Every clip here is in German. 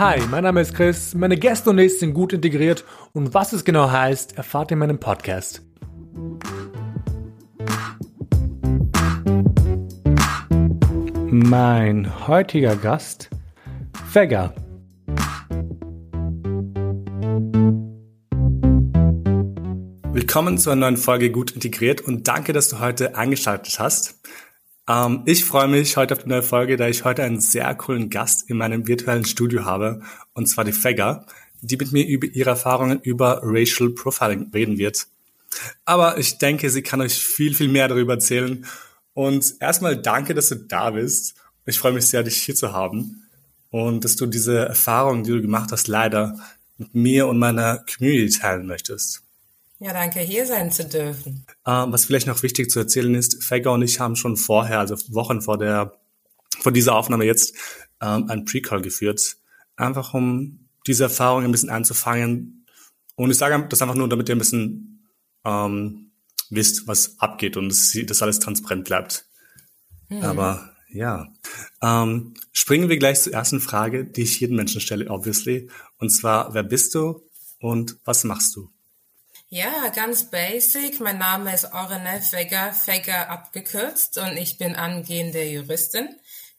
Hi, mein Name ist Chris, meine Gäste und ich sind gut integriert und was es genau heißt, erfahrt ihr in meinem Podcast. Mein heutiger Gast, Vega. Willkommen zu einer neuen Folge Gut Integriert und danke, dass du heute eingeschaltet hast. Ähm, ich freue mich heute auf die neue Folge, da ich heute einen sehr coolen Gast in meinem virtuellen Studio habe, und zwar die Fega, die mit mir über ihre Erfahrungen über Racial Profiling reden wird. Aber ich denke, sie kann euch viel, viel mehr darüber erzählen. Und erstmal danke, dass du da bist. Ich freue mich sehr, dich hier zu haben und dass du diese Erfahrungen, die du gemacht hast, leider mit mir und meiner Community teilen möchtest. Ja, danke, hier sein zu dürfen. Ähm, was vielleicht noch wichtig zu erzählen ist, Faker und ich haben schon vorher, also Wochen vor der, vor dieser Aufnahme jetzt, ähm, ein Pre-Call geführt. Einfach um diese Erfahrung ein bisschen anzufangen. Und ich sage das einfach nur, damit ihr ein bisschen ähm, wisst, was abgeht und dass, dass alles transparent bleibt. Mhm. Aber ja. Ähm, springen wir gleich zur ersten Frage, die ich jedem Menschen stelle, obviously. Und zwar, wer bist du und was machst du? Ja, ganz basic. Mein Name ist Orene Fegger, Fegger abgekürzt und ich bin angehende Juristin.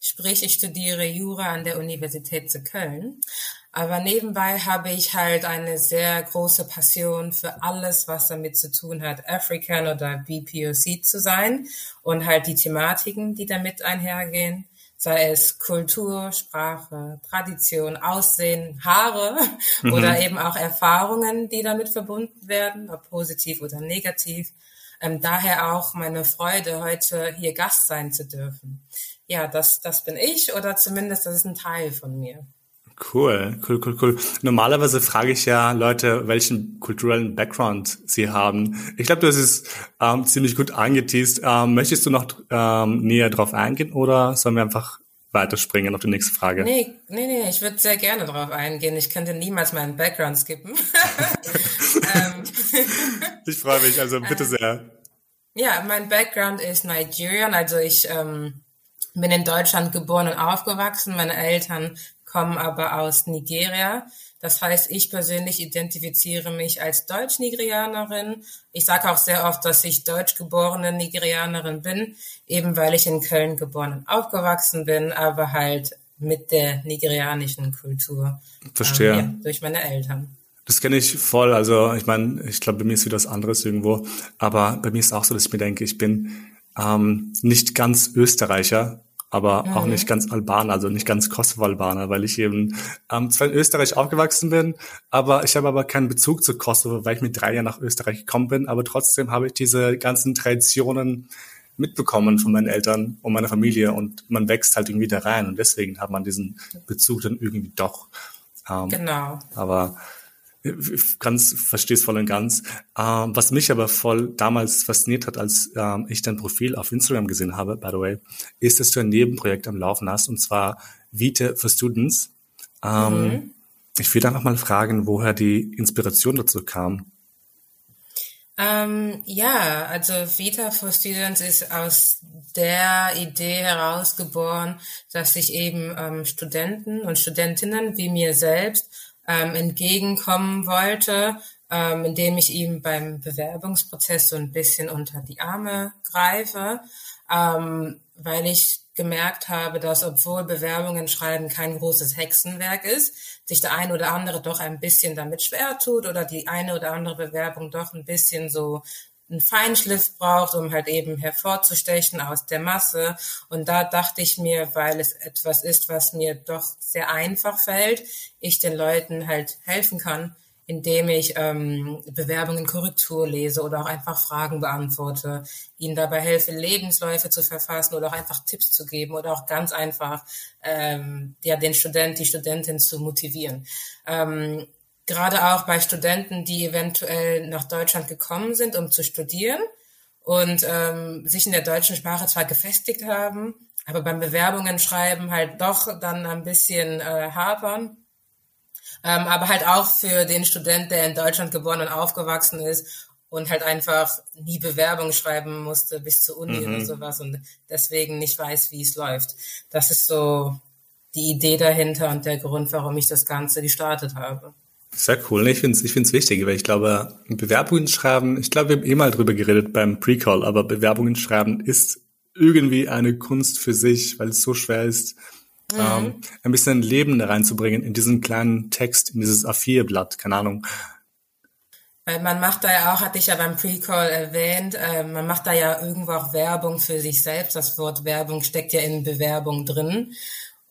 Sprich, ich studiere Jura an der Universität zu Köln. Aber nebenbei habe ich halt eine sehr große Passion für alles, was damit zu tun hat, African oder BPOC zu sein und halt die Thematiken, die damit einhergehen sei es Kultur, Sprache, Tradition, Aussehen, Haare mhm. oder eben auch Erfahrungen, die damit verbunden werden, ob positiv oder negativ. Ähm, daher auch meine Freude, heute hier Gast sein zu dürfen. Ja, das, das bin ich oder zumindest das ist ein Teil von mir. Cool, cool, cool, cool. Normalerweise frage ich ja Leute, welchen kulturellen Background sie haben. Ich glaube, du hast es ähm, ziemlich gut angeteased. Ähm, möchtest du noch ähm, näher drauf eingehen oder sollen wir einfach weiterspringen auf die nächste Frage? Nee, nee, nee, ich würde sehr gerne darauf eingehen. Ich könnte niemals meinen Background skippen. Ähm. ich freue mich, also bitte sehr. Ja, mein Background ist Nigerian, also ich ähm, bin in Deutschland geboren und aufgewachsen. Meine Eltern kommen aber aus Nigeria. Das heißt, ich persönlich identifiziere mich als Deutsch-Nigerianerin. Ich sage auch sehr oft, dass ich deutsch-geborene Nigerianerin bin, eben weil ich in Köln geboren und aufgewachsen bin, aber halt mit der nigerianischen Kultur. Verstehe. Ähm, ja, durch meine Eltern. Das kenne ich voll. Also ich meine, ich glaube, bei mir ist wieder was anderes irgendwo. Aber bei mir ist auch so, dass ich mir denke, ich bin ähm, nicht ganz Österreicher, aber mhm. auch nicht ganz Albaner, also nicht ganz Kosovo-Albaner, weil ich eben ähm, zwar in Österreich aufgewachsen bin, aber ich habe aber keinen Bezug zu Kosovo, weil ich mit drei Jahren nach Österreich gekommen bin, aber trotzdem habe ich diese ganzen Traditionen mitbekommen von meinen Eltern und meiner Familie und man wächst halt irgendwie da rein und deswegen hat man diesen Bezug dann irgendwie doch. Ähm, genau. Aber ganz verstehe es voll und ganz. Ähm, was mich aber voll damals fasziniert hat, als ähm, ich dein Profil auf Instagram gesehen habe, by the way, ist, dass du ein Nebenprojekt am Laufen hast, und zwar Vita for Students. Ähm, mhm. Ich würde einfach mal fragen, woher die Inspiration dazu kam. Ähm, ja, also Vita for Students ist aus der Idee herausgeboren, dass sich eben ähm, Studenten und Studentinnen wie mir selbst ähm, entgegenkommen wollte, ähm, indem ich ihm beim Bewerbungsprozess so ein bisschen unter die Arme greife, ähm, weil ich gemerkt habe, dass obwohl Bewerbungen schreiben kein großes Hexenwerk ist, sich der eine oder andere doch ein bisschen damit schwer tut oder die eine oder andere Bewerbung doch ein bisschen so einen Feinschliff braucht, um halt eben hervorzustechen aus der Masse. Und da dachte ich mir, weil es etwas ist, was mir doch sehr einfach fällt, ich den Leuten halt helfen kann, indem ich ähm, Bewerbungen Korrektur lese oder auch einfach Fragen beantworte, ihnen dabei helfe, Lebensläufe zu verfassen oder auch einfach Tipps zu geben oder auch ganz einfach ähm, ja, den Student, die Studentin zu motivieren. Ähm, gerade auch bei Studenten, die eventuell nach Deutschland gekommen sind, um zu studieren und ähm, sich in der deutschen Sprache zwar gefestigt haben, aber beim Bewerbungen schreiben halt doch dann ein bisschen äh, hapern. Ähm, aber halt auch für den Student, der in Deutschland geboren und aufgewachsen ist und halt einfach nie Bewerbung schreiben musste bis zur Uni mhm. oder sowas und deswegen nicht weiß, wie es läuft. Das ist so die Idee dahinter und der Grund, warum ich das Ganze gestartet habe. Sehr cool. Ich finde es ich find's wichtig, weil ich glaube, Bewerbungen schreiben, ich glaube, wir haben eh mal drüber geredet beim Pre-Call, aber Bewerbungen schreiben ist irgendwie eine Kunst für sich, weil es so schwer ist, mhm. ähm, ein bisschen Leben da reinzubringen in diesen kleinen Text, in dieses A4-Blatt, keine Ahnung. Weil man macht da ja auch, hatte ich ja beim Pre-Call erwähnt, äh, man macht da ja irgendwo auch Werbung für sich selbst. Das Wort Werbung steckt ja in Bewerbung drin.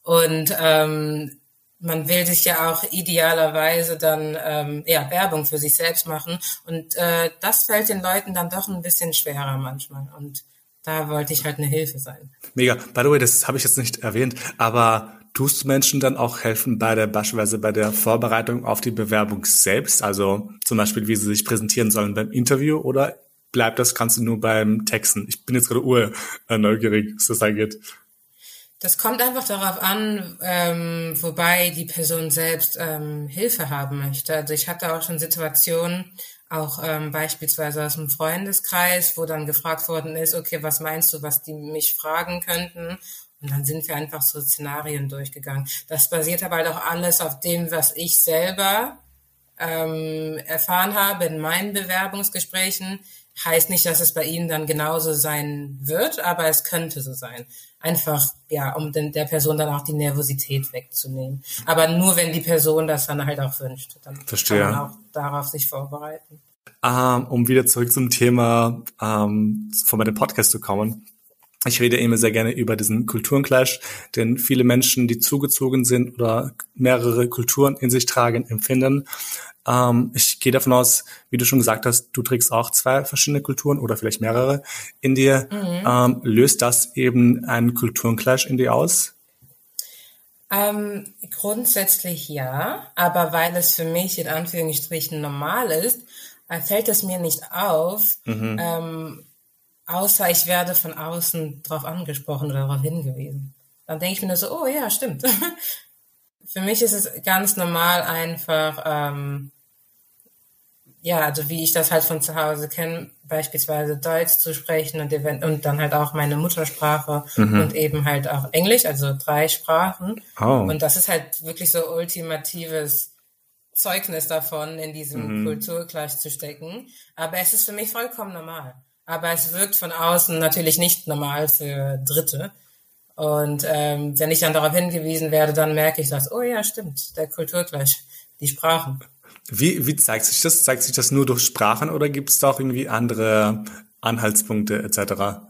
Und ähm, man will sich ja auch idealerweise dann ähm, ja, Werbung für sich selbst machen. Und äh, das fällt den Leuten dann doch ein bisschen schwerer manchmal. Und da wollte ich halt eine Hilfe sein. Mega. By the way, das habe ich jetzt nicht erwähnt, aber tust du Menschen dann auch helfen bei der beispielsweise bei der Vorbereitung auf die Bewerbung selbst? Also zum Beispiel, wie sie sich präsentieren sollen beim Interview oder bleibt das du nur beim Texten? Ich bin jetzt gerade ur äh, neugierig, was das da geht. Das kommt einfach darauf an, ähm, wobei die Person selbst ähm, Hilfe haben möchte. Also ich hatte auch schon Situationen, auch ähm, beispielsweise aus dem Freundeskreis, wo dann gefragt worden ist, okay, was meinst du, was die mich fragen könnten? Und dann sind wir einfach so Szenarien durchgegangen. Das basiert aber halt auch alles auf dem, was ich selber ähm, erfahren habe in meinen Bewerbungsgesprächen. Heißt nicht, dass es bei Ihnen dann genauso sein wird, aber es könnte so sein einfach, ja, um den, der Person dann auch die Nervosität wegzunehmen. Aber nur wenn die Person das dann halt auch wünscht, dann Verstehe. kann man auch darauf sich vorbereiten. Ähm, um wieder zurück zum Thema ähm, von meinem Podcast zu kommen. Ich rede immer sehr gerne über diesen Kulturenclash, denn viele Menschen, die zugezogen sind oder mehrere Kulturen in sich tragen, empfinden, ähm, ich gehe davon aus, wie du schon gesagt hast, du trägst auch zwei verschiedene Kulturen oder vielleicht mehrere in dir. Mhm. Ähm, löst das eben einen Kulturenclash in dir aus? Ähm, grundsätzlich ja, aber weil es für mich in Anführungsstrichen normal ist, äh, fällt es mir nicht auf, mhm. ähm, außer ich werde von außen darauf angesprochen oder darauf hingewiesen. Dann denke ich mir nur so, oh ja, stimmt. für mich ist es ganz normal einfach, ähm, ja, also wie ich das halt von zu Hause kenne, beispielsweise Deutsch zu sprechen und, und dann halt auch meine Muttersprache mhm. und eben halt auch Englisch, also drei Sprachen. Oh. Und das ist halt wirklich so ultimatives Zeugnis davon, in diesem mhm. Kulturkreis zu stecken. Aber es ist für mich vollkommen normal. Aber es wirkt von außen natürlich nicht normal für Dritte. Und ähm, wenn ich dann darauf hingewiesen werde, dann merke ich das, oh ja, stimmt, der Kulturgleich, die Sprachen. Wie, wie zeigt sich das? Zeigt sich das nur durch Sprachen oder gibt es da auch irgendwie andere Anhaltspunkte etc.?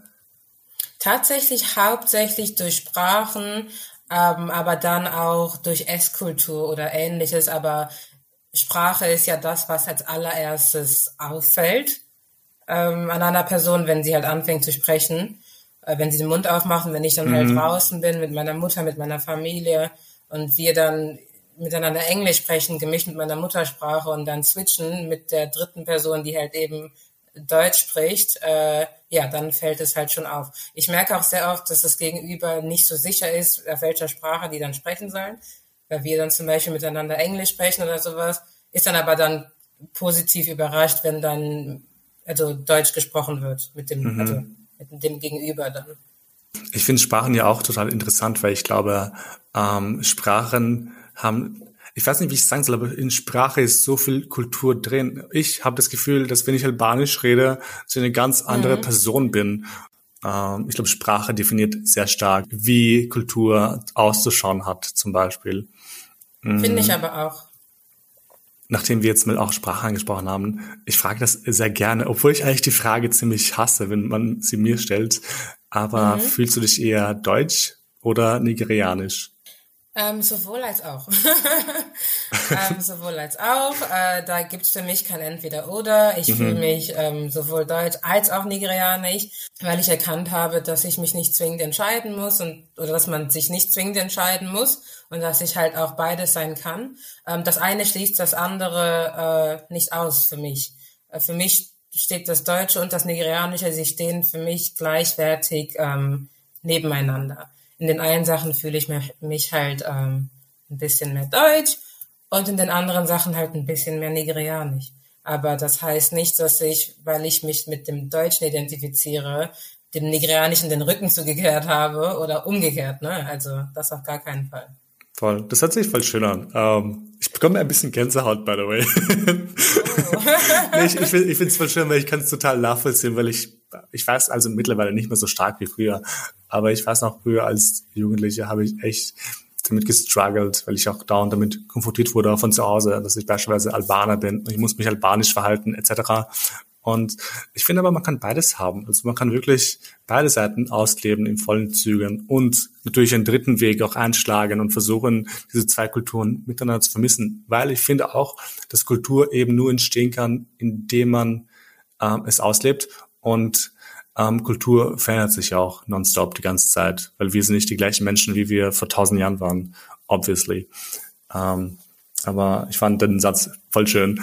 Tatsächlich hauptsächlich durch Sprachen, ähm, aber dann auch durch Esskultur oder ähnliches. Aber Sprache ist ja das, was als allererstes auffällt ähm, an einer Person, wenn sie halt anfängt zu sprechen. Äh, wenn sie den Mund aufmachen, wenn ich dann halt mhm. halt draußen bin mit meiner Mutter, mit meiner Familie und wir dann miteinander Englisch sprechen, gemischt mit meiner Muttersprache und dann switchen mit der dritten Person, die halt eben Deutsch spricht, äh, ja, dann fällt es halt schon auf. Ich merke auch sehr oft, dass das Gegenüber nicht so sicher ist, auf welcher Sprache die dann sprechen sollen, weil wir dann zum Beispiel miteinander Englisch sprechen oder sowas, ist dann aber dann positiv überrascht, wenn dann also Deutsch gesprochen wird mit dem, mhm. also dem Gegenüber dann. Ich finde Sprachen ja auch total interessant, weil ich glaube, ähm, Sprachen haben, ich weiß nicht, wie ich es sagen soll, aber in Sprache ist so viel Kultur drin. Ich habe das Gefühl, dass wenn ich Albanisch rede, so eine ganz andere mhm. Person bin. Ähm, ich glaube, Sprache definiert sehr stark, wie Kultur auszuschauen hat, zum Beispiel. Finde ich mhm. aber auch. Nachdem wir jetzt mal auch Sprache angesprochen haben, ich frage das sehr gerne, obwohl ich eigentlich die Frage ziemlich hasse, wenn man sie mir stellt. Aber mhm. fühlst du dich eher deutsch oder nigerianisch? Ähm, sowohl als auch. ähm, sowohl als auch. Äh, da gibt's für mich kein Entweder-Oder. Ich mhm. fühle mich ähm, sowohl deutsch als auch nigerianisch, weil ich erkannt habe, dass ich mich nicht zwingend entscheiden muss und oder dass man sich nicht zwingend entscheiden muss und dass ich halt auch beides sein kann. Ähm, das eine schließt das andere äh, nicht aus für mich. Äh, für mich steht das Deutsche und das Nigerianische, sie stehen für mich gleichwertig ähm, nebeneinander in den einen Sachen fühle ich mich halt ähm, ein bisschen mehr deutsch und in den anderen Sachen halt ein bisschen mehr nigerianisch. Aber das heißt nicht, dass ich, weil ich mich mit dem Deutschen identifiziere, dem Nigerianischen den Rücken zugekehrt habe oder umgekehrt, ne? Also das auf gar keinen Fall. Voll. Das hört sich voll schön an. Ähm, ich bekomme ein bisschen Gänsehaut, by the way. Oh. nee, ich ich, ich finde es voll schön, weil ich kann es total nachvollziehen, weil ich, ich weiß also mittlerweile nicht mehr so stark wie früher, aber ich weiß noch früher als Jugendlicher habe ich echt damit gestruggelt, weil ich auch dauernd damit konfrontiert wurde von zu Hause, dass ich beispielsweise Albaner bin und ich muss mich albanisch verhalten etc. Und ich finde aber, man kann beides haben. Also man kann wirklich beide Seiten ausleben in vollen Zügen und natürlich einen dritten Weg auch einschlagen und versuchen, diese zwei Kulturen miteinander zu vermissen. Weil ich finde auch, dass Kultur eben nur entstehen kann, indem man ähm, es auslebt und ähm, Kultur verändert sich auch nonstop die ganze Zeit, weil wir sind nicht die gleichen Menschen, wie wir vor tausend Jahren waren, obviously. Ähm, aber ich fand den Satz voll schön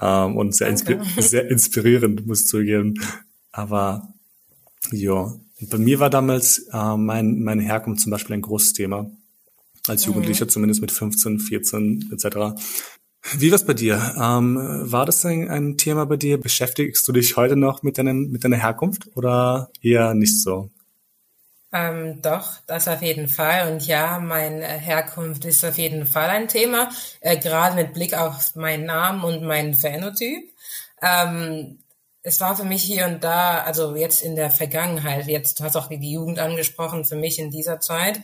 ähm, und sehr, inspi sehr inspirierend, muss ich zugeben. Aber ja, bei mir war damals äh, mein, meine Herkunft zum Beispiel ein großes Thema. Als mhm. Jugendlicher, mhm. zumindest mit 15, 14 etc. Wie war's bei dir? Ähm, war das ein, ein, Thema bei dir? Beschäftigst du dich heute noch mit, deinen, mit deiner Herkunft oder eher nicht so? Ähm, doch, das auf jeden Fall. Und ja, meine Herkunft ist auf jeden Fall ein Thema, äh, gerade mit Blick auf meinen Namen und meinen Phänotyp. Ähm, es war für mich hier und da, also jetzt in der Vergangenheit, jetzt du hast auch die Jugend angesprochen, für mich in dieser Zeit,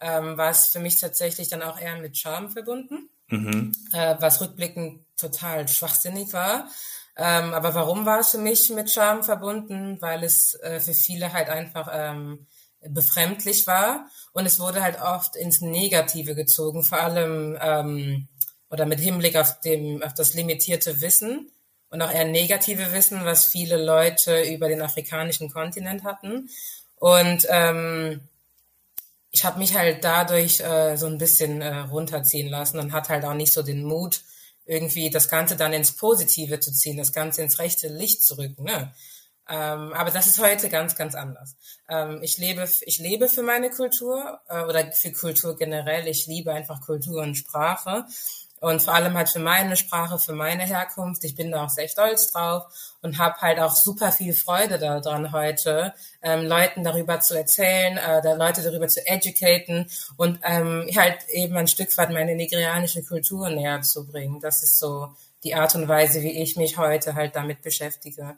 ähm, war es für mich tatsächlich dann auch eher mit Charme verbunden, mhm. äh, was rückblickend total schwachsinnig war. Ähm, aber warum war es für mich mit Charme verbunden? Weil es äh, für viele halt einfach ähm, befremdlich war und es wurde halt oft ins Negative gezogen, vor allem ähm, oder mit Hinblick auf, dem, auf das limitierte Wissen und auch eher negative Wissen, was viele Leute über den afrikanischen Kontinent hatten. Und ähm, ich habe mich halt dadurch äh, so ein bisschen äh, runterziehen lassen und hat halt auch nicht so den Mut, irgendwie das Ganze dann ins Positive zu ziehen, das Ganze ins rechte Licht zu rücken. Ne? Ähm, aber das ist heute ganz, ganz anders. Ähm, ich lebe, ich lebe für meine Kultur äh, oder für Kultur generell. Ich liebe einfach Kultur und Sprache und vor allem halt für meine Sprache, für meine Herkunft. Ich bin da auch sehr stolz drauf und habe halt auch super viel Freude daran heute, ähm, Leuten darüber zu erzählen, äh, Leute darüber zu educaten und ähm, halt eben ein Stück weit meine nigerianische Kultur näher zu bringen. Das ist so die Art und Weise, wie ich mich heute halt damit beschäftige.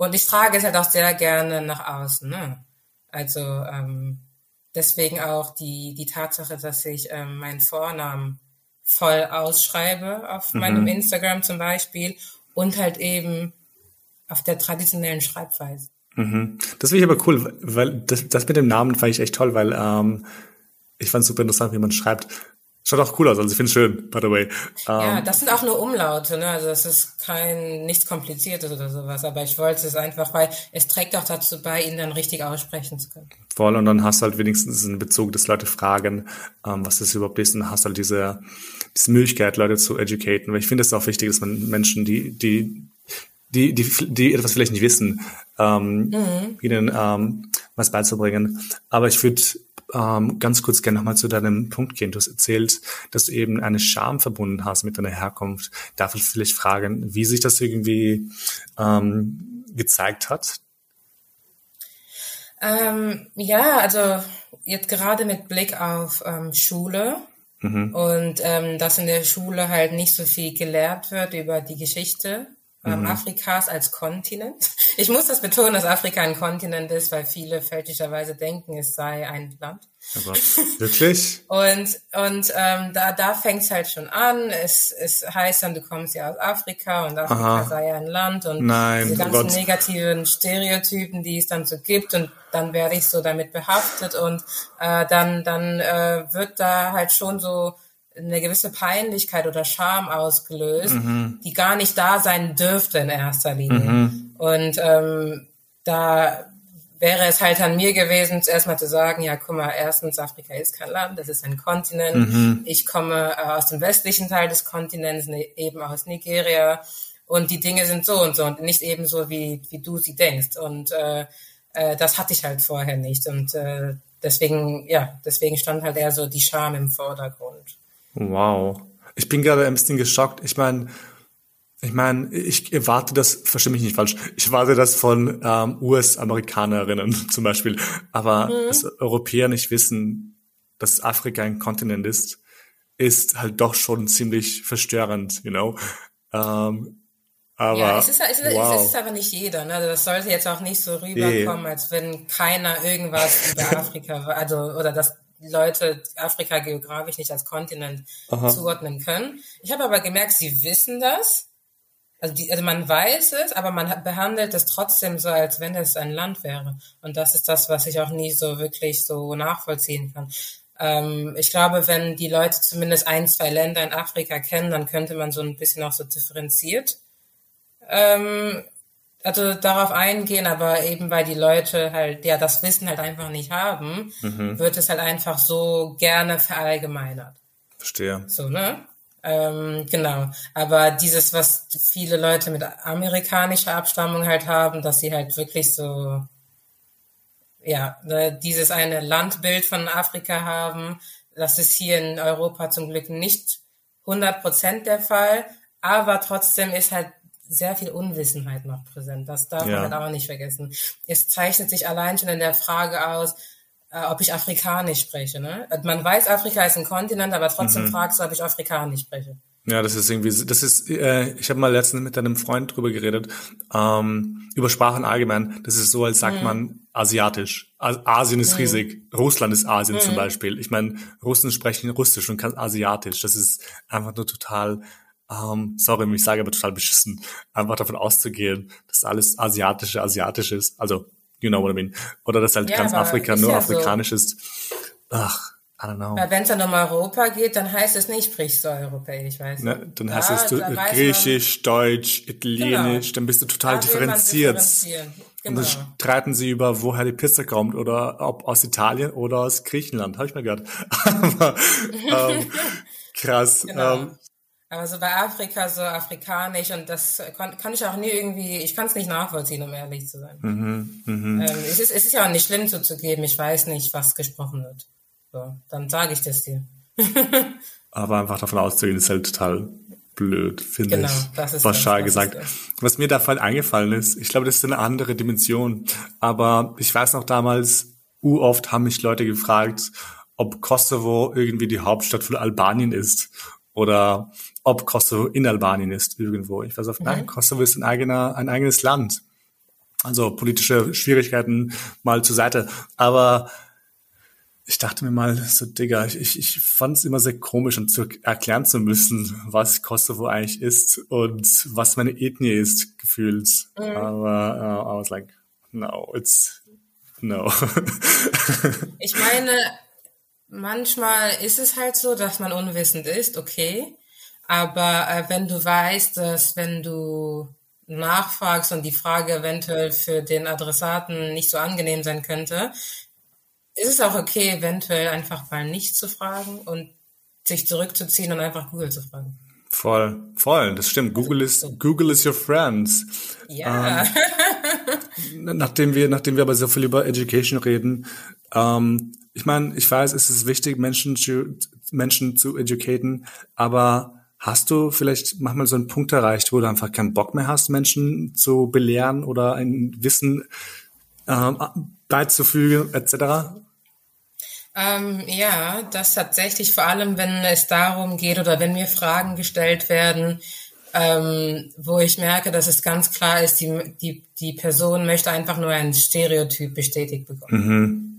Und ich trage es halt auch sehr gerne nach außen. Ne? Also ähm, deswegen auch die, die Tatsache, dass ich ähm, meinen Vornamen voll ausschreibe auf mhm. meinem Instagram zum Beispiel und halt eben auf der traditionellen Schreibweise. Mhm. Das finde ich aber cool, weil das, das mit dem Namen fand ich echt toll, weil ähm, ich fand es super interessant, wie man schreibt. Schaut auch cool aus, also ich finde es schön, by the way. ja, ähm, das sind auch nur Umlaute, ne? Also das ist kein nichts Kompliziertes oder sowas, aber ich wollte es einfach, weil es trägt auch dazu bei, ihn dann richtig aussprechen zu können. Voll, und dann hast du halt wenigstens einen Bezug, dass Leute fragen, ähm, was das überhaupt ist, und dann hast du halt diese, diese Möglichkeit, Leute zu educaten. Weil ich finde es auch wichtig, dass man Menschen, die, die, die, die, die etwas vielleicht nicht wissen, ähm, mhm. ihnen ähm, was beizubringen. Aber ich würde ähm, ganz kurz gerne nochmal zu deinem Punkt gehen. Du hast erzählt, dass du eben eine Scham verbunden hast mit deiner Herkunft. Darf ich vielleicht fragen, wie sich das irgendwie ähm, gezeigt hat? Ähm, ja, also jetzt gerade mit Blick auf ähm, Schule mhm. und ähm, dass in der Schule halt nicht so viel gelehrt wird über die Geschichte mhm. Afrikas als Kontinent. Ich muss das betonen, dass Afrika ein Kontinent ist, weil viele fälschlicherweise denken, es sei ein Land. Aber wirklich? und und ähm, da, da fängt es halt schon an. Es, es heißt dann, du kommst ja aus Afrika und Afrika Aha. sei ja ein Land und Nein, diese ganzen Gott. negativen Stereotypen, die es dann so gibt und dann werde ich so damit behaftet und äh, dann, dann äh, wird da halt schon so eine gewisse Peinlichkeit oder Scham ausgelöst, mhm. die gar nicht da sein dürfte in erster Linie. Mhm. Und ähm, da wäre es halt an mir gewesen, zuerst mal zu sagen, ja, guck mal, erstens, Afrika ist kein Land, das ist ein Kontinent. Mhm. Ich komme äh, aus dem westlichen Teil des Kontinents, ne, eben aus Nigeria. Und die Dinge sind so und so und nicht eben so, wie, wie du sie denkst. Und äh, äh, das hatte ich halt vorher nicht. Und äh, deswegen, ja, deswegen stand halt eher so die Scham im Vordergrund. Wow. Ich bin gerade ein bisschen geschockt. Ich meine, Ich meine, ich erwarte das, verstehe mich nicht falsch, ich erwarte das von ähm, US-Amerikanerinnen zum Beispiel. Aber mhm. dass Europäer nicht wissen, dass Afrika ein Kontinent ist, ist halt doch schon ziemlich verstörend, you know. Ähm, aber, ja, es ist, es, ist, wow. es ist aber nicht jeder. Ne? Also das sollte jetzt auch nicht so rüberkommen, als wenn keiner irgendwas über Afrika, also oder dass Leute Afrika geografisch nicht als Kontinent Aha. zuordnen können. Ich habe aber gemerkt, sie wissen das. Also, die, also man weiß es, aber man behandelt es trotzdem so, als wenn es ein Land wäre. Und das ist das, was ich auch nie so wirklich so nachvollziehen kann. Ähm, ich glaube, wenn die Leute zumindest ein, zwei Länder in Afrika kennen, dann könnte man so ein bisschen auch so differenziert ähm, also darauf eingehen, aber eben weil die Leute halt ja das Wissen halt einfach nicht haben, mhm. wird es halt einfach so gerne verallgemeinert. Verstehe. So, ne? Ähm, genau. Aber dieses, was viele Leute mit amerikanischer Abstammung halt haben, dass sie halt wirklich so, ja, ne, dieses eine Landbild von Afrika haben, das ist hier in Europa zum Glück nicht 100 Prozent der Fall, aber trotzdem ist halt sehr viel Unwissenheit noch präsent. Das darf ja. man halt auch nicht vergessen. Es zeichnet sich allein schon in der Frage aus, äh, ob ich Afrikanisch spreche. Ne? Man weiß, Afrika ist ein Kontinent, aber trotzdem mhm. fragst du, ob ich Afrikanisch spreche. Ja, das ist irgendwie, das ist, äh, ich habe mal letztens mit einem Freund drüber geredet, ähm, über Sprachen allgemein. Das ist so, als sagt mhm. man asiatisch. Asien ist mhm. riesig. Russland ist Asien mhm. zum Beispiel. Ich meine, Russen sprechen Russisch und kann asiatisch. Das ist einfach nur total ähm, sorry, ich sage aber total beschissen, einfach davon auszugehen, dass alles asiatische asiatisch ist. Also, you know what I mean. Oder dass halt ja, ganz Afrika nur ja afrikanisch so. ist. Ach, I don't know. Wenn es dann um Europa geht, dann heißt es nicht, sprichst du europäisch, weißt du? Ne, dann heißt es du, Griechisch, man, Deutsch, Italienisch, genau. dann bist du total da differenziert. Genau. Und dann genau. streiten sie über, woher die Pizza kommt oder ob aus Italien oder aus Griechenland, habe ich mir gehört. Aber ähm, krass. Genau. Ähm, aber so bei Afrika so afrikanisch und das kann, kann ich auch nie irgendwie, ich kann es nicht nachvollziehen, um ehrlich zu sein. Mhm, mh. ähm, es, ist, es ist ja auch nicht schlimm zuzugeben, ich weiß nicht, was gesprochen wird. So, dann sage ich das dir. Aber einfach davon auszugehen, ist halt total blöd, finde genau, ich. Das ist pauschal gesagt. Was mir da voll eingefallen ist, ich glaube, das ist eine andere Dimension. Aber ich weiß noch damals, u oft haben mich Leute gefragt, ob Kosovo irgendwie die Hauptstadt von Albanien ist oder ob Kosovo in Albanien ist irgendwo. Ich weiß auf, nein, mhm. Kosovo ist ein eigener, ein eigenes Land. Also politische Schwierigkeiten mal zur Seite. Aber ich dachte mir mal, so Digga, ich, ich fand es immer sehr komisch, um zu erklären zu müssen, was Kosovo eigentlich ist und was meine Ethnie ist, gefühlt. Mhm. Aber uh, I was like, no, it's no. ich meine, manchmal ist es halt so, dass man unwissend ist, okay. Aber äh, wenn du weißt, dass wenn du nachfragst und die Frage eventuell für den Adressaten nicht so angenehm sein könnte, ist es auch okay, eventuell einfach mal nicht zu fragen und sich zurückzuziehen und einfach Google zu fragen. Voll, voll, das stimmt. Google ist Google is your friends. Ja. Ähm, nachdem wir, nachdem wir aber so viel über Education reden, ähm, ich meine, ich weiß, es ist wichtig, Menschen zu, Menschen zu educaten, aber hast du vielleicht manchmal so einen Punkt erreicht, wo du einfach keinen Bock mehr hast, Menschen zu belehren oder ein Wissen ähm, beizufügen, etc.? Ähm, ja, das tatsächlich vor allem, wenn es darum geht oder wenn mir Fragen gestellt werden, ähm, wo ich merke, dass es ganz klar ist, die, die, die Person möchte einfach nur ein Stereotyp bestätigt bekommen. Mhm.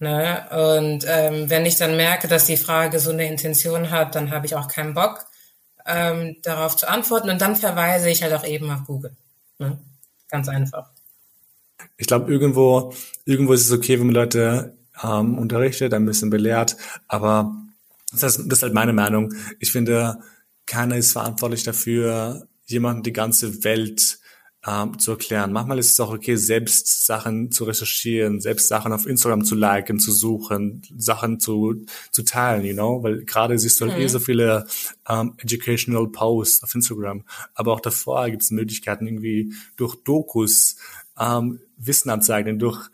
Ne? Und ähm, wenn ich dann merke, dass die Frage so eine Intention hat, dann habe ich auch keinen Bock, ähm, darauf zu antworten. Und dann verweise ich halt auch eben auf Google. Ne? Ganz einfach. Ich glaube, irgendwo, irgendwo ist es okay, wenn man Leute ähm, unterrichtet, ein bisschen belehrt, aber das das ist halt meine Meinung. Ich finde, keiner ist verantwortlich dafür, jemanden die ganze Welt ähm, zu erklären. Manchmal ist es auch okay, selbst Sachen zu recherchieren, selbst Sachen auf Instagram zu liken, zu suchen, Sachen zu, zu teilen, you know, weil gerade siehst du halt eh mhm. eh so viele ähm, educational Posts auf Instagram, aber auch davor gibt es Möglichkeiten irgendwie durch Dokus ähm, Wissen anzeigen, durch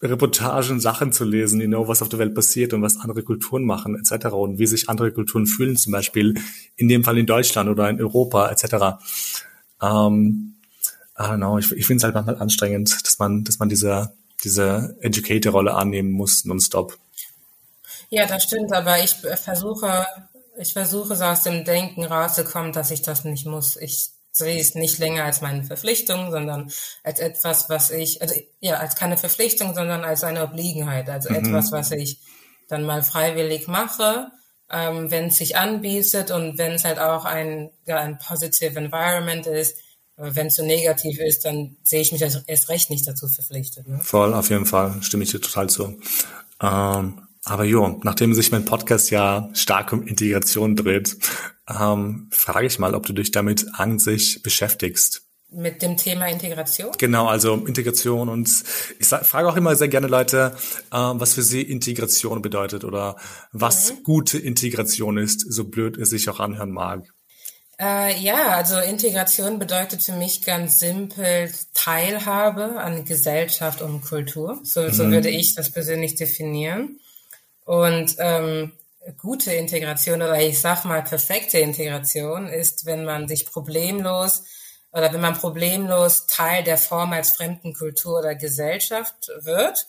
Reportagen, Sachen zu lesen, you know, was auf der Welt passiert und was andere Kulturen machen, etc. und wie sich andere Kulturen fühlen, zum Beispiel in dem Fall in Deutschland oder in Europa, etc. Ähm, I don't know, ich, ich finde es halt manchmal anstrengend, dass man, dass man diese, diese Educator-Rolle annehmen muss, nonstop. Ja, das stimmt, aber ich versuche, ich versuche so aus dem Denken rauszukommen, dass ich das nicht muss. Ich sehe es nicht länger als meine Verpflichtung, sondern als etwas, was ich, also ja, als keine Verpflichtung, sondern als eine Obliegenheit, also mhm. etwas, was ich dann mal freiwillig mache, ähm, wenn es sich anbietet und wenn es halt auch ein, ja, ein positive Environment ist. Wenn es so negativ ist, dann sehe ich mich erst recht nicht dazu verpflichtet. Ne? Voll, auf jeden Fall, stimme ich dir total zu. Ähm, aber jo, nachdem sich mein Podcast ja stark um Integration dreht, ähm, frage ich mal, ob du dich damit an sich beschäftigst. Mit dem Thema Integration? Genau, also Integration und ich frage auch immer sehr gerne Leute, äh, was für sie Integration bedeutet oder was mhm. gute Integration ist, so blöd es sich auch anhören mag. Äh, ja, also Integration bedeutet für mich ganz simpel Teilhabe an Gesellschaft und Kultur. So, mhm. so würde ich das persönlich definieren. Und ähm, gute Integration oder ich sag mal perfekte Integration ist, wenn man sich problemlos oder wenn man problemlos Teil der Form als fremden Kultur oder Gesellschaft wird,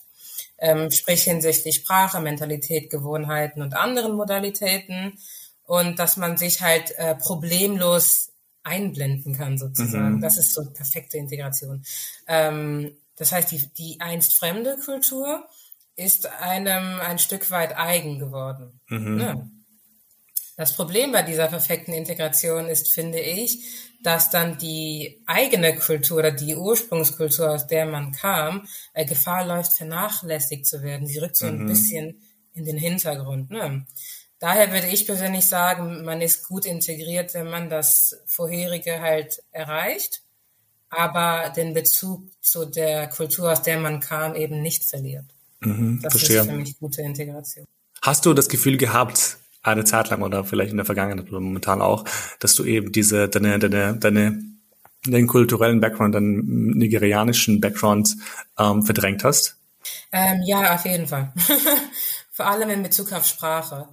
ähm, sprich hinsichtlich Sprache, Mentalität, Gewohnheiten und anderen Modalitäten und dass man sich halt äh, problemlos einblenden kann sozusagen. Mhm. Das ist so perfekte Integration. Ähm, das heißt, die, die einst fremde Kultur ist einem ein Stück weit eigen geworden. Mhm. Ja. Das Problem bei dieser perfekten Integration ist, finde ich, dass dann die eigene Kultur oder die Ursprungskultur, aus der man kam, äh, Gefahr läuft, vernachlässigt zu werden. Sie rückt so mhm. ein bisschen in den Hintergrund. Ne? Daher würde ich persönlich sagen, man ist gut integriert, wenn man das vorherige halt erreicht, aber den Bezug zu der Kultur, aus der man kam, eben nicht verliert. Mhm, das verstehe. ist für mich gute Integration. Hast du das Gefühl gehabt, eine Zeit lang oder vielleicht in der Vergangenheit oder momentan auch, dass du eben diese, deine, deine, deine, deinen kulturellen Background, deinen nigerianischen Background ähm, verdrängt hast? Ähm, ja, auf jeden Fall. Vor allem in Bezug auf Sprache.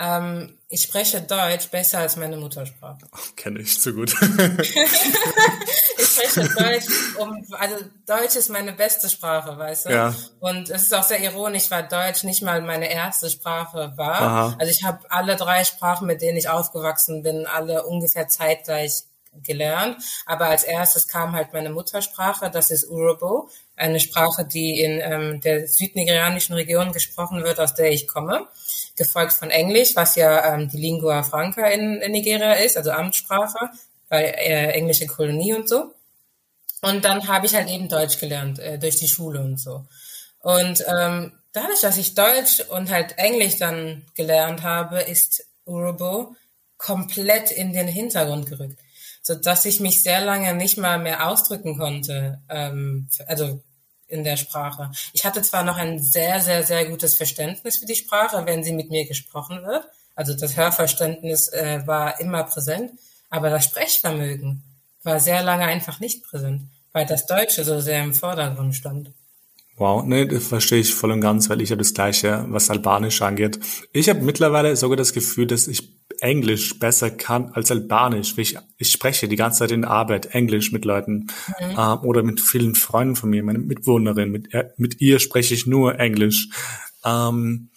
Ähm, ich spreche Deutsch besser als meine Muttersprache. Oh, Kenne ich zu gut. ich spreche Deutsch, um, also Deutsch ist meine beste Sprache, weißt du? Ja. Und es ist auch sehr ironisch, weil Deutsch nicht mal meine erste Sprache war. Aha. Also ich habe alle drei Sprachen, mit denen ich aufgewachsen bin, alle ungefähr zeitgleich gelernt. Aber als erstes kam halt meine Muttersprache, das ist Urobo, eine Sprache, die in ähm, der südnigerianischen Region gesprochen wird, aus der ich komme gefolgt von Englisch, was ja ähm, die Lingua Franca in, in Nigeria ist, also Amtssprache, bei äh, englische Kolonie und so. Und dann habe ich halt eben Deutsch gelernt äh, durch die Schule und so. Und ähm, dadurch, dass ich Deutsch und halt Englisch dann gelernt habe, ist Urobo komplett in den Hintergrund gerückt, so dass ich mich sehr lange nicht mal mehr ausdrücken konnte. Ähm, also in der Sprache. Ich hatte zwar noch ein sehr, sehr, sehr gutes Verständnis für die Sprache, wenn sie mit mir gesprochen wird. Also das Hörverständnis äh, war immer präsent, aber das Sprechvermögen war sehr lange einfach nicht präsent, weil das Deutsche so sehr im Vordergrund stand. Wow, ne, das verstehe ich voll und ganz, weil ich habe das Gleiche, was Albanisch angeht. Ich habe mittlerweile sogar das Gefühl, dass ich Englisch besser kann als Albanisch. Ich, ich spreche die ganze Zeit in der Arbeit Englisch mit Leuten mhm. äh, oder mit vielen Freunden von mir, meine Mitwohnerin. Mit, äh, mit ihr spreche ich nur Englisch. Ähm,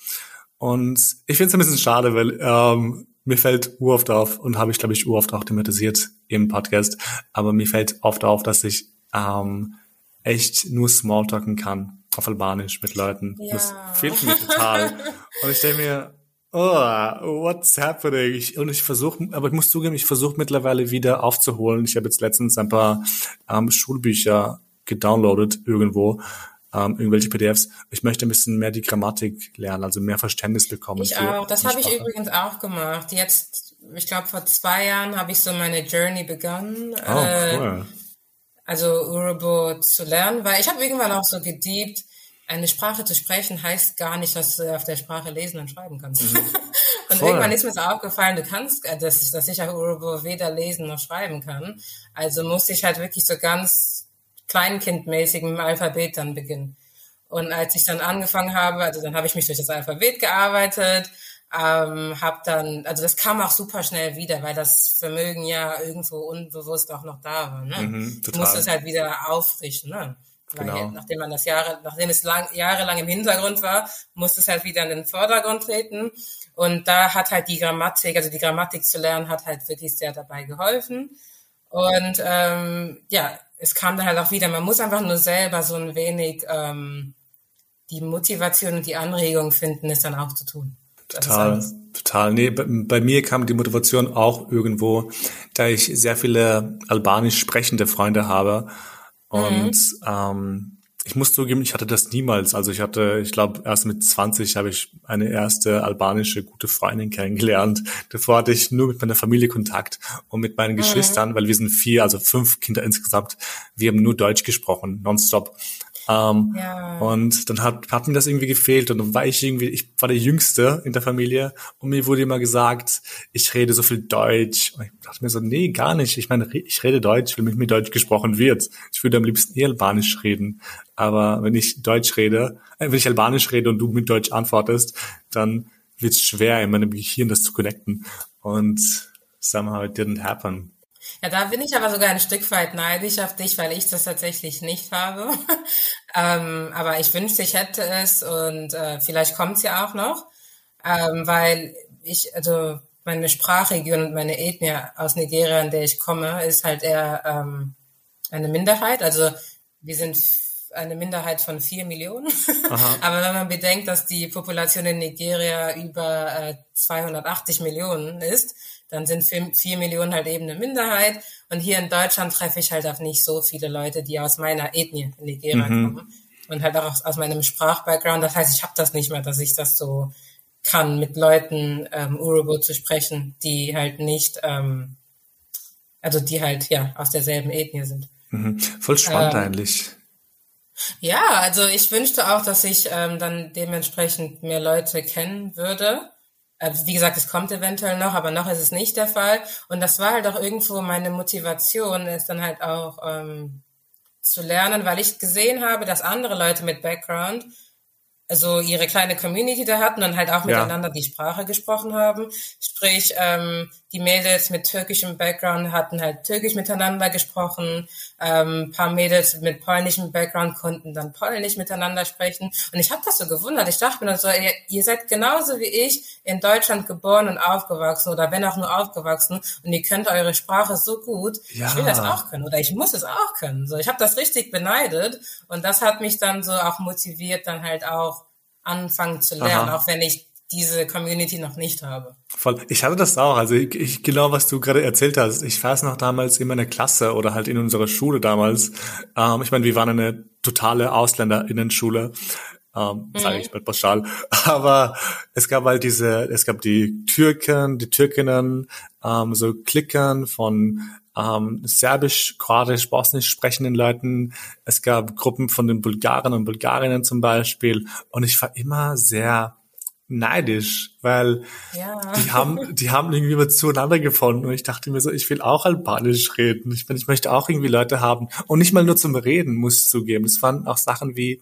und ich finde es ein bisschen schade, weil ähm, mir fällt oft auf und habe ich, glaube ich, oft auch thematisiert im Podcast, aber mir fällt oft auf, dass ich ähm, echt nur Smalltalken kann auf Albanisch mit Leuten. Ja. Das fehlt mir total. und ich denke mir, oh, what's happening? Ich, und ich versuche, aber ich muss zugeben, ich versuche mittlerweile wieder aufzuholen. Ich habe jetzt letztens ein paar ähm, Schulbücher gedownloadet irgendwo, ähm, irgendwelche PDFs. Ich möchte ein bisschen mehr die Grammatik lernen, also mehr Verständnis bekommen. Ich auch. Das habe ich übrigens auch gemacht. Jetzt, ich glaube, vor zwei Jahren habe ich so meine Journey begonnen. Oh, cool. Äh, also Urubu zu lernen, weil ich habe irgendwann auch so gediebt, eine Sprache zu sprechen heißt gar nicht, dass du auf der Sprache lesen und schreiben kannst. Mhm. und Voll. irgendwann ist mir so aufgefallen, du kannst, äh, dass ich, dass ich auch Urubu weder lesen noch schreiben kann. Also musste ich halt wirklich so ganz kleinkindmäßig mit dem Alphabet dann beginnen. Und als ich dann angefangen habe, also dann habe ich mich durch das Alphabet gearbeitet, ähm, habe dann, also das kam auch super schnell wieder, weil das Vermögen ja irgendwo unbewusst auch noch da war. Ne? Mhm, total. Ich musste es halt wieder auffrischen. Ne? Weil genau. nachdem man das Jahre, nachdem es lang, jahrelang im Hintergrund war, musste es halt wieder in den Vordergrund treten. Und da hat halt die Grammatik, also die Grammatik zu lernen, hat halt wirklich sehr dabei geholfen. Und ähm, ja, es kam dann halt auch wieder, man muss einfach nur selber so ein wenig ähm, die Motivation und die Anregung finden, es dann auch zu tun. Total, total. Nee, bei, bei, mir kam die Motivation auch irgendwo, da ich sehr viele albanisch sprechende Freunde habe. Und mhm. ähm, ich muss zugeben, ich hatte das niemals. Also ich hatte, ich glaube, erst mit 20 habe ich eine erste albanische gute Freundin kennengelernt. Davor hatte ich nur mit meiner Familie Kontakt und mit meinen mhm. Geschwistern, weil wir sind vier, also fünf Kinder insgesamt. Wir haben nur Deutsch gesprochen, nonstop. Ähm, ja. Und dann hat, hat mir das irgendwie gefehlt und dann war ich irgendwie, ich war der Jüngste in der Familie und mir wurde immer gesagt, ich rede so viel Deutsch. Und ich dachte mir so, nee, gar nicht. Ich meine, ich rede Deutsch, weil mit mir Deutsch gesprochen wird. Ich würde am liebsten eh Albanisch reden. Aber wenn ich Deutsch rede, äh, wenn ich Albanisch rede und du mit Deutsch antwortest, dann wird es schwer in meinem Gehirn das zu connecten. Und somehow it didn't happen. Ja, da bin ich aber sogar ein Stück weit neidisch auf dich, weil ich das tatsächlich nicht habe. ähm, aber ich wünschte, ich hätte es und äh, vielleicht kommt es ja auch noch, ähm, weil ich, also meine Sprachregion und meine Ethnie aus Nigeria, in der ich komme, ist halt eher ähm, eine Minderheit. Also wir sind eine Minderheit von vier Millionen. Aber wenn man bedenkt, dass die Population in Nigeria über äh, 280 Millionen ist, dann sind vier Millionen halt eben eine Minderheit. Und hier in Deutschland treffe ich halt auch nicht so viele Leute, die aus meiner Ethnie in Nigeria mhm. kommen. Und halt auch aus, aus meinem Sprachbackground. Das heißt, ich habe das nicht mehr, dass ich das so kann, mit Leuten ähm, Urubu zu sprechen, die halt nicht, ähm, also die halt ja aus derselben Ethnie sind. Mhm. Voll spannend ähm, eigentlich. Ja, also ich wünschte auch, dass ich ähm, dann dementsprechend mehr Leute kennen würde. Also wie gesagt, es kommt eventuell noch, aber noch ist es nicht der Fall. Und das war halt auch irgendwo meine Motivation, ist dann halt auch ähm, zu lernen, weil ich gesehen habe, dass andere Leute mit Background also ihre kleine Community da hatten und halt auch miteinander ja. die Sprache gesprochen haben. Sprich, ähm, die Mädels mit türkischem Background hatten halt türkisch miteinander gesprochen. Ähm, paar Mädels mit polnischem Background konnten dann polnisch miteinander sprechen. Und ich habe das so gewundert. Ich dachte mir dann so, ihr, ihr seid genauso wie ich in Deutschland geboren und aufgewachsen oder wenn auch nur aufgewachsen und ihr könnt eure Sprache so gut. Ja. Ich will das auch können oder ich muss es auch können. So, ich habe das richtig beneidet und das hat mich dann so auch motiviert, dann halt auch anfangen zu lernen, Aha. auch wenn ich diese Community noch nicht habe. Voll. Ich hatte das auch. Also ich, ich, genau, was du gerade erzählt hast. Ich weiß noch damals in meiner Klasse oder halt in unserer Schule damals. Ähm, ich meine, wir waren eine totale AusländerInnen-Schule. Ähm, sage ich mal pauschal. Aber es gab halt diese, es gab die Türken, die Türkinnen, ähm, so Klickern von ähm, Serbisch, Kroatisch, Bosnisch sprechenden Leuten. Es gab Gruppen von den Bulgaren und Bulgarinnen zum Beispiel. Und ich war immer sehr neidisch, weil ja. die haben, die haben irgendwie was zueinander gefunden und ich dachte mir so, ich will auch Albanisch reden. Ich, ich möchte auch irgendwie Leute haben und nicht mal nur zum Reden, muss ich zugeben. Es waren auch Sachen wie,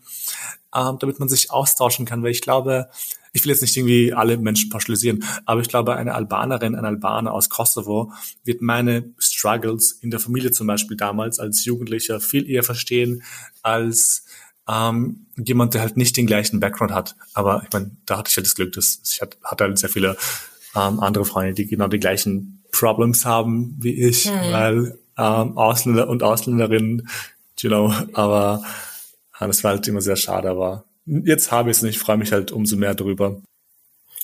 ähm, damit man sich austauschen kann, weil ich glaube, ich will jetzt nicht irgendwie alle Menschen pauschalisieren, aber ich glaube, eine Albanerin, ein Albaner aus Kosovo wird meine Struggles in der Familie zum Beispiel damals als Jugendlicher viel eher verstehen als ähm, jemand, der halt nicht den gleichen Background hat. Aber ich meine, da hatte ich halt das Glück, dass ich hatte, hatte halt sehr viele ähm, andere Freunde, die genau die gleichen Problems haben wie ich, mhm. weil ähm, Ausländer und Ausländerinnen, you know, aber äh, das war halt immer sehr schade, aber jetzt habe ich es und ich freue mich halt umso mehr drüber.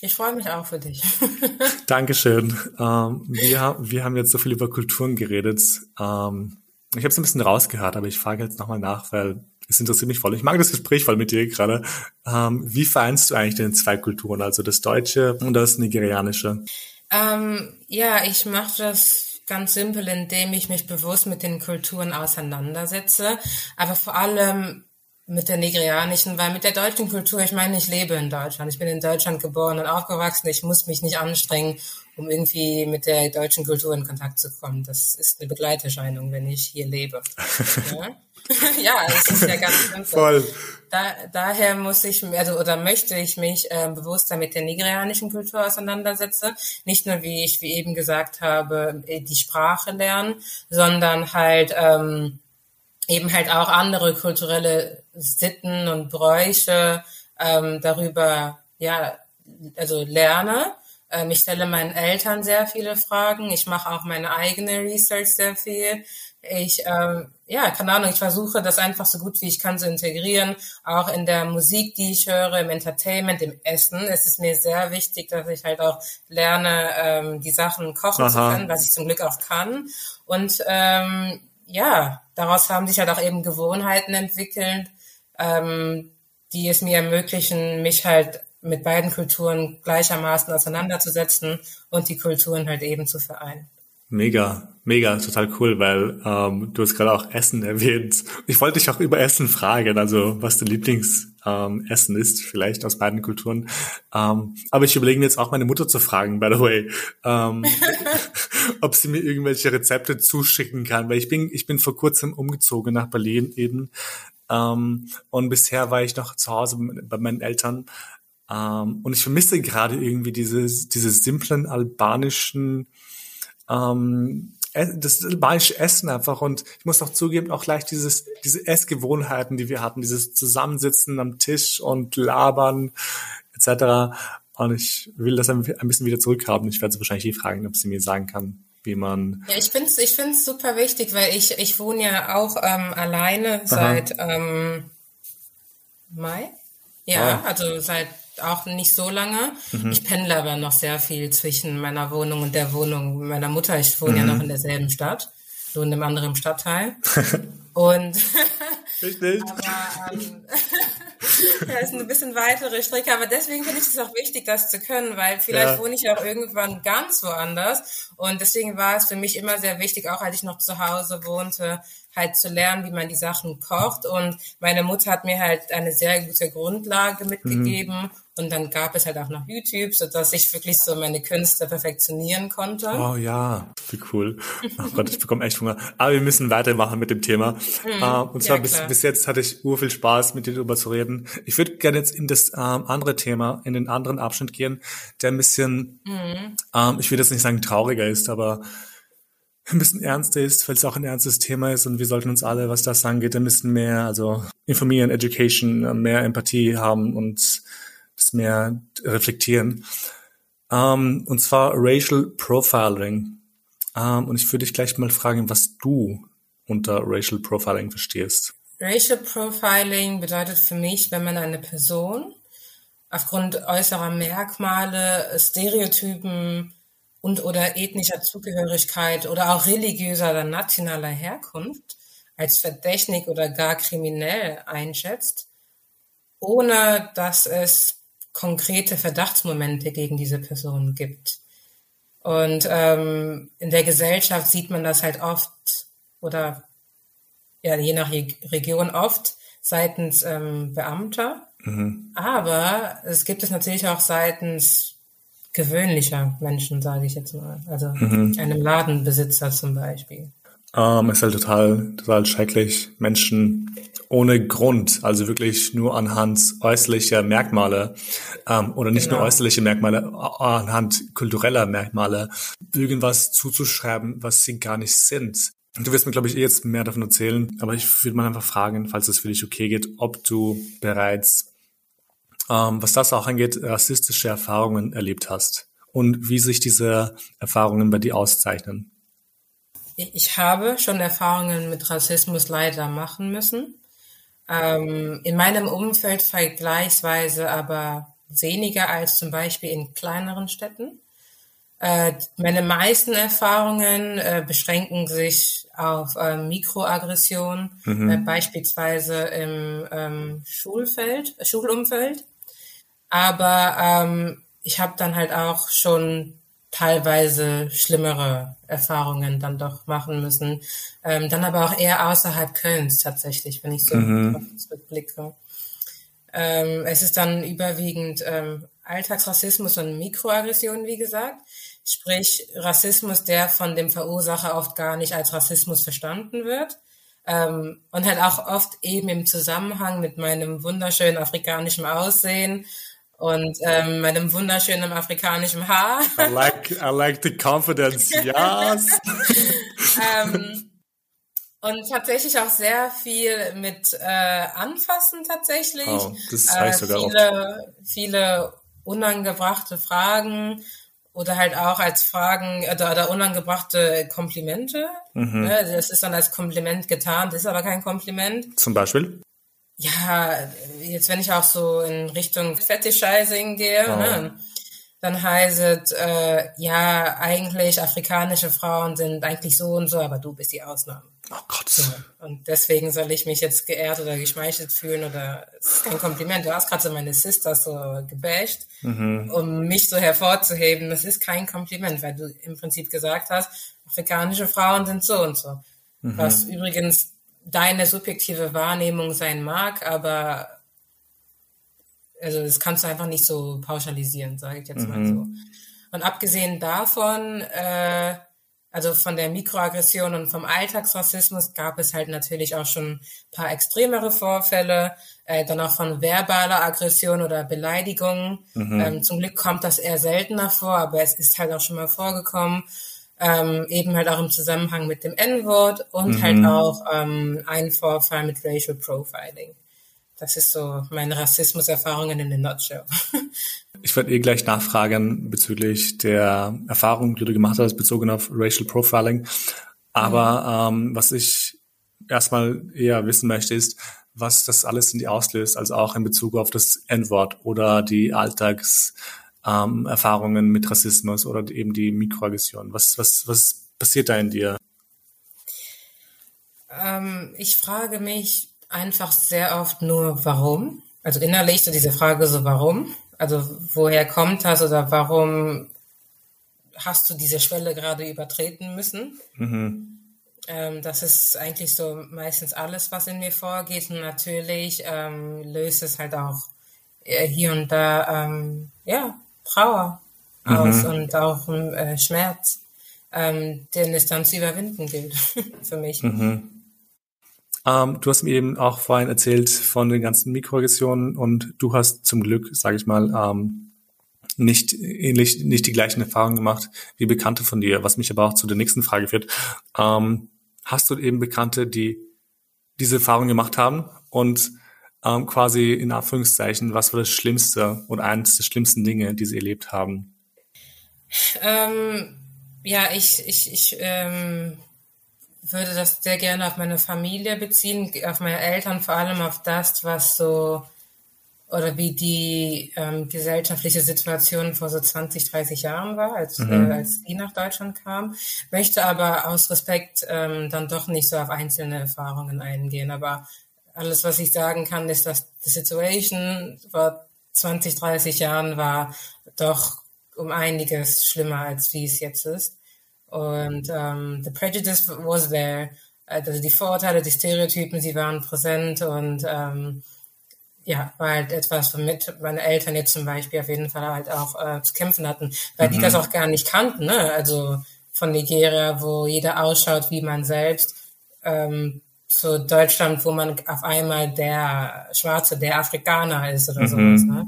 Ich freue mich auch für dich. Dankeschön. Ähm, wir, wir haben jetzt so viel über Kulturen geredet. Ähm, ich habe es ein bisschen rausgehört, aber ich frage jetzt nochmal nach, weil es interessiert mich voll. Ich mag das Gespräch voll mit dir gerade. Ähm, wie vereinst du eigentlich denn zwei Kulturen, also das Deutsche und das Nigerianische? Ähm, ja, ich mache das ganz simpel, indem ich mich bewusst mit den Kulturen auseinandersetze, aber vor allem mit der nigerianischen, weil mit der deutschen Kultur, ich meine, ich lebe in Deutschland, ich bin in Deutschland geboren und aufgewachsen, ich muss mich nicht anstrengen, um irgendwie mit der deutschen Kultur in Kontakt zu kommen. Das ist eine Begleiterscheinung, wenn ich hier lebe. ja? ja, das ist ja ganz simpel. Voll. da, daher muss ich, also oder möchte ich mich äh, bewusster mit der nigerianischen Kultur auseinandersetzen. Nicht nur, wie ich wie eben gesagt habe, äh, die Sprache lernen, sondern halt ähm, eben halt auch andere kulturelle Sitten und Bräuche ähm, darüber, ja, also lerne. Ähm, ich stelle meinen Eltern sehr viele Fragen. Ich mache auch meine eigene Research sehr viel. Ich, ähm, ja, keine Ahnung, ich versuche das einfach so gut wie ich kann zu integrieren, auch in der Musik, die ich höre, im Entertainment, im Essen. Es ist mir sehr wichtig, dass ich halt auch lerne, ähm, die Sachen kochen Aha. zu können, was ich zum Glück auch kann. Und ähm, ja, daraus haben sich halt auch eben Gewohnheiten entwickelt, ähm, die es mir ermöglichen, mich halt mit beiden Kulturen gleichermaßen auseinanderzusetzen und die Kulturen halt eben zu vereinen. Mega, mega, total cool, weil ähm, du hast gerade auch Essen erwähnt. Ich wollte dich auch über Essen fragen, also was dein Lieblingsessen ähm, Essen ist, vielleicht aus beiden Kulturen. Ähm, aber ich überlege mir jetzt auch meine Mutter zu fragen, by the way, ähm, ob sie mir irgendwelche Rezepte zuschicken kann, weil ich bin, ich bin vor kurzem umgezogen nach Berlin eben. Ähm, und bisher war ich noch zu Hause bei meinen Eltern. Ähm, und ich vermisse gerade irgendwie diese, diese simplen albanischen ähm, das albanische Essen einfach und ich muss auch zugeben, auch gleich dieses, diese Essgewohnheiten, die wir hatten, dieses Zusammensitzen am Tisch und labern etc. Und ich will das ein bisschen wieder zurückhaben. Ich werde sie wahrscheinlich eh fragen, ob sie mir sagen kann, wie man. Ja, ich finde es ich find's super wichtig, weil ich, ich wohne ja auch ähm, alleine seit ähm, Mai. Ja, ah. also seit auch nicht so lange. Mhm. Ich pendle aber noch sehr viel zwischen meiner Wohnung und der Wohnung meiner Mutter. Ich wohne mhm. ja noch in derselben Stadt, nur in einem anderen Stadtteil. und Richtig. aber ähm, ja, ist ein bisschen weitere Strecke, aber deswegen finde ich es auch wichtig, das zu können, weil vielleicht ja. wohne ich auch irgendwann ganz woanders und deswegen war es für mich immer sehr wichtig, auch als ich noch zu Hause wohnte, halt zu lernen, wie man die Sachen kocht. Und meine Mutter hat mir halt eine sehr gute Grundlage mitgegeben. Mhm. Und dann gab es halt auch noch YouTube, so dass ich wirklich so meine Künste perfektionieren konnte. Oh ja, wie cool. Oh Gott, ich bekomme echt Hunger. Aber wir müssen weitermachen mit dem Thema. Mhm, uh, und zwar ja, bis, bis jetzt hatte ich ur viel Spaß, mit dir darüber zu reden. Ich würde gerne jetzt in das ähm, andere Thema, in den anderen Abschnitt gehen, der ein bisschen, mhm. ähm, ich will jetzt nicht sagen trauriger ist, aber ein bisschen ernster ist, weil es auch ein ernstes Thema ist und wir sollten uns alle, was das angeht, ein bisschen mehr, also informieren, Education, mehr Empathie haben und das mehr reflektieren. Ähm, und zwar Racial Profiling. Ähm, und ich würde dich gleich mal fragen, was du unter Racial Profiling verstehst. Racial Profiling bedeutet für mich, wenn man eine Person aufgrund äußerer Merkmale, Stereotypen und oder ethnischer Zugehörigkeit oder auch religiöser oder nationaler Herkunft als verdächtig oder gar kriminell einschätzt, ohne dass es konkrete Verdachtsmomente gegen diese Person gibt. Und ähm, in der Gesellschaft sieht man das halt oft oder ja, je nach Region oft seitens ähm, Beamter. Mhm. Aber es gibt es natürlich auch seitens gewöhnlicher Menschen, sage ich jetzt mal. Also mhm. einem Ladenbesitzer zum Beispiel. Ähm, ist halt total, total schrecklich. Menschen ohne Grund, also wirklich nur anhand äußerlicher Merkmale ähm, oder nicht genau. nur äußerliche Merkmale, anhand kultureller Merkmale irgendwas zuzuschreiben, was sie gar nicht sind. Du wirst mir, glaube ich, eh jetzt mehr davon erzählen, aber ich würde mal einfach fragen, falls es für dich okay geht, ob du bereits, ähm, was das auch angeht, rassistische Erfahrungen erlebt hast und wie sich diese Erfahrungen bei dir auszeichnen. Ich habe schon Erfahrungen mit Rassismus leider machen müssen. Ähm, in meinem Umfeld vergleichsweise aber weniger als zum Beispiel in kleineren Städten. Äh, meine meisten Erfahrungen äh, beschränken sich auf äh, Mikroaggression, mhm. Äh, beispielsweise im ähm, Schulfeld, Schulumfeld. Aber ähm, ich habe dann halt auch schon teilweise schlimmere Erfahrungen dann doch machen müssen. Ähm, dann aber auch eher außerhalb Kölns tatsächlich, wenn ich so mhm. zurückblicke. Ähm, es ist dann überwiegend ähm, Alltagsrassismus und Mikroaggression, wie gesagt. Sprich, Rassismus, der von dem Verursacher oft gar nicht als Rassismus verstanden wird, Ähm, und halt auch oft eben im Zusammenhang mit meinem wunderschönen afrikanischen Aussehen und ähm, meinem wunderschönen afrikanischen Haar. I like, I like the confidence, yes. ähm, und tatsächlich auch sehr viel mit äh, Anfassen tatsächlich. Oh, das heißt äh, sogar viele, oft. viele unangebrachte Fragen oder halt auch als Fragen oder, oder unangebrachte Komplimente. Mhm. Ne? Das ist dann als Kompliment getan, das ist aber kein Kompliment. Zum Beispiel? Ja, jetzt wenn ich auch so in Richtung Fetishizing gehe, oh. ne? dann heißt es, äh, ja, eigentlich afrikanische Frauen sind eigentlich so und so, aber du bist die Ausnahme. Oh Gott. So. Und deswegen soll ich mich jetzt geehrt oder geschmeichelt fühlen oder es ist kein Kompliment. Du hast gerade so meine Sister so gebasht, mhm. um mich so hervorzuheben. Das ist kein Kompliment, weil du im Prinzip gesagt hast, afrikanische Frauen sind so und so. Mhm. Was übrigens deine subjektive Wahrnehmung sein mag, aber also das kannst du einfach nicht so pauschalisieren, sage ich jetzt mhm. mal so. Und abgesehen davon, äh, also von der Mikroaggression und vom Alltagsrassismus gab es halt natürlich auch schon ein paar extremere Vorfälle, äh, dann auch von verbaler Aggression oder Beleidigung. Mhm. Ähm, zum Glück kommt das eher seltener vor, aber es ist halt auch schon mal vorgekommen. Ähm, eben halt auch im Zusammenhang mit dem N-Wort und mhm. halt auch ähm, ein Vorfall mit Racial Profiling. Das ist so meine Rassismuserfahrungen in a nutshell. Ich werde eh gleich nachfragen bezüglich der Erfahrung, die du gemacht hast, bezogen auf Racial Profiling. Aber mhm. ähm, was ich erstmal eher wissen möchte, ist, was das alles in die auslöst, also auch in Bezug auf das N-Wort oder die Alltagserfahrungen ähm, mit Rassismus oder eben die Mikroaggression. Was, was, was passiert da in dir? Ähm, ich frage mich einfach sehr oft nur, warum? Also innerlich so diese Frage so, warum? Also woher kommt das oder warum hast du diese Schwelle gerade übertreten müssen? Mhm. Ähm, das ist eigentlich so meistens alles, was in mir vorgeht. Und natürlich ähm, löst es halt auch äh, hier und da ähm, ja Trauer mhm. aus und auch äh, Schmerz, ähm, den es dann zu überwinden gilt für mich. Mhm. Ähm, du hast mir eben auch vorhin erzählt von den ganzen Mikroaggressionen und du hast zum Glück, sage ich mal, ähm, nicht ähnlich, nicht die gleichen Erfahrungen gemacht wie Bekannte von dir, was mich aber auch zu der nächsten Frage führt. Ähm, hast du eben Bekannte, die diese Erfahrung gemacht haben und ähm, quasi in Anführungszeichen, was war das Schlimmste oder eines der schlimmsten Dinge, die sie erlebt haben? Ähm, ja, ich, ich, ich ähm, würde das sehr gerne auf meine Familie beziehen, auf meine Eltern, vor allem auf das, was so oder wie die ähm, gesellschaftliche Situation vor so 20, 30 Jahren war, als, mhm. äh, als die nach Deutschland kam. Möchte aber aus Respekt ähm, dann doch nicht so auf einzelne Erfahrungen eingehen. Aber alles, was ich sagen kann, ist, dass die Situation vor 20, 30 Jahren war doch um einiges schlimmer, als wie es jetzt ist. Und ähm, the prejudice was there. Also die Vorurteile, die Stereotypen, sie waren präsent und ähm, ja, war halt etwas, womit meine Eltern jetzt zum Beispiel auf jeden Fall halt auch äh, zu kämpfen hatten, weil mhm. die das auch gar nicht kannten, ne? Also von Nigeria, wo jeder ausschaut wie man selbst, ähm, zu Deutschland, wo man auf einmal der Schwarze, der Afrikaner ist oder mhm. sowas, ne?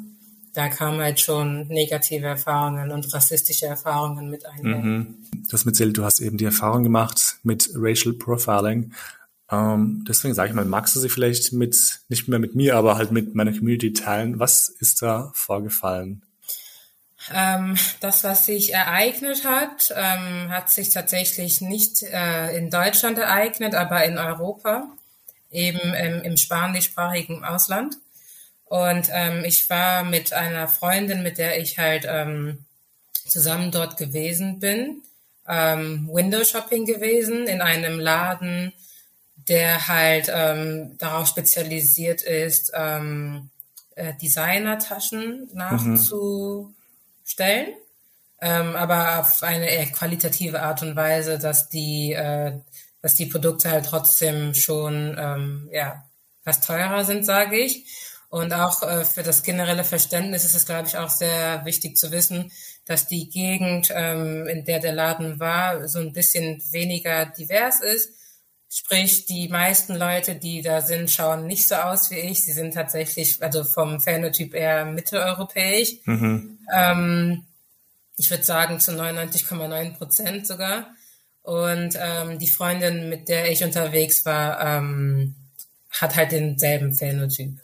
da kamen halt schon negative Erfahrungen und rassistische Erfahrungen mit ein. Mhm. Du hast erzählt, du hast eben die Erfahrung gemacht mit Racial Profiling. Ähm, deswegen sage ich mal, magst du sie vielleicht mit, nicht mehr mit mir, aber halt mit meiner Community teilen? Was ist da vorgefallen? Ähm, das, was sich ereignet hat, ähm, hat sich tatsächlich nicht äh, in Deutschland ereignet, aber in Europa, eben im, im spanischsprachigen Ausland. Und ähm, ich war mit einer Freundin, mit der ich halt ähm, zusammen dort gewesen bin, ähm, Window Shopping gewesen in einem Laden, der halt ähm, darauf spezialisiert ist, äh, Designertaschen nachzustellen, mhm. ähm, aber auf eine eher qualitative Art und Weise, dass die, äh, dass die Produkte halt trotzdem schon ähm, ja was teurer sind, sage ich. Und auch äh, für das generelle Verständnis ist es, glaube ich, auch sehr wichtig zu wissen, dass die Gegend, ähm, in der der Laden war, so ein bisschen weniger divers ist Sprich, die meisten Leute, die da sind, schauen nicht so aus wie ich. Sie sind tatsächlich, also vom Phänotyp eher mitteleuropäisch. Mhm. Ähm, ich würde sagen zu 99,9 Prozent sogar. Und ähm, die Freundin, mit der ich unterwegs war, ähm, hat halt denselben Phänotyp.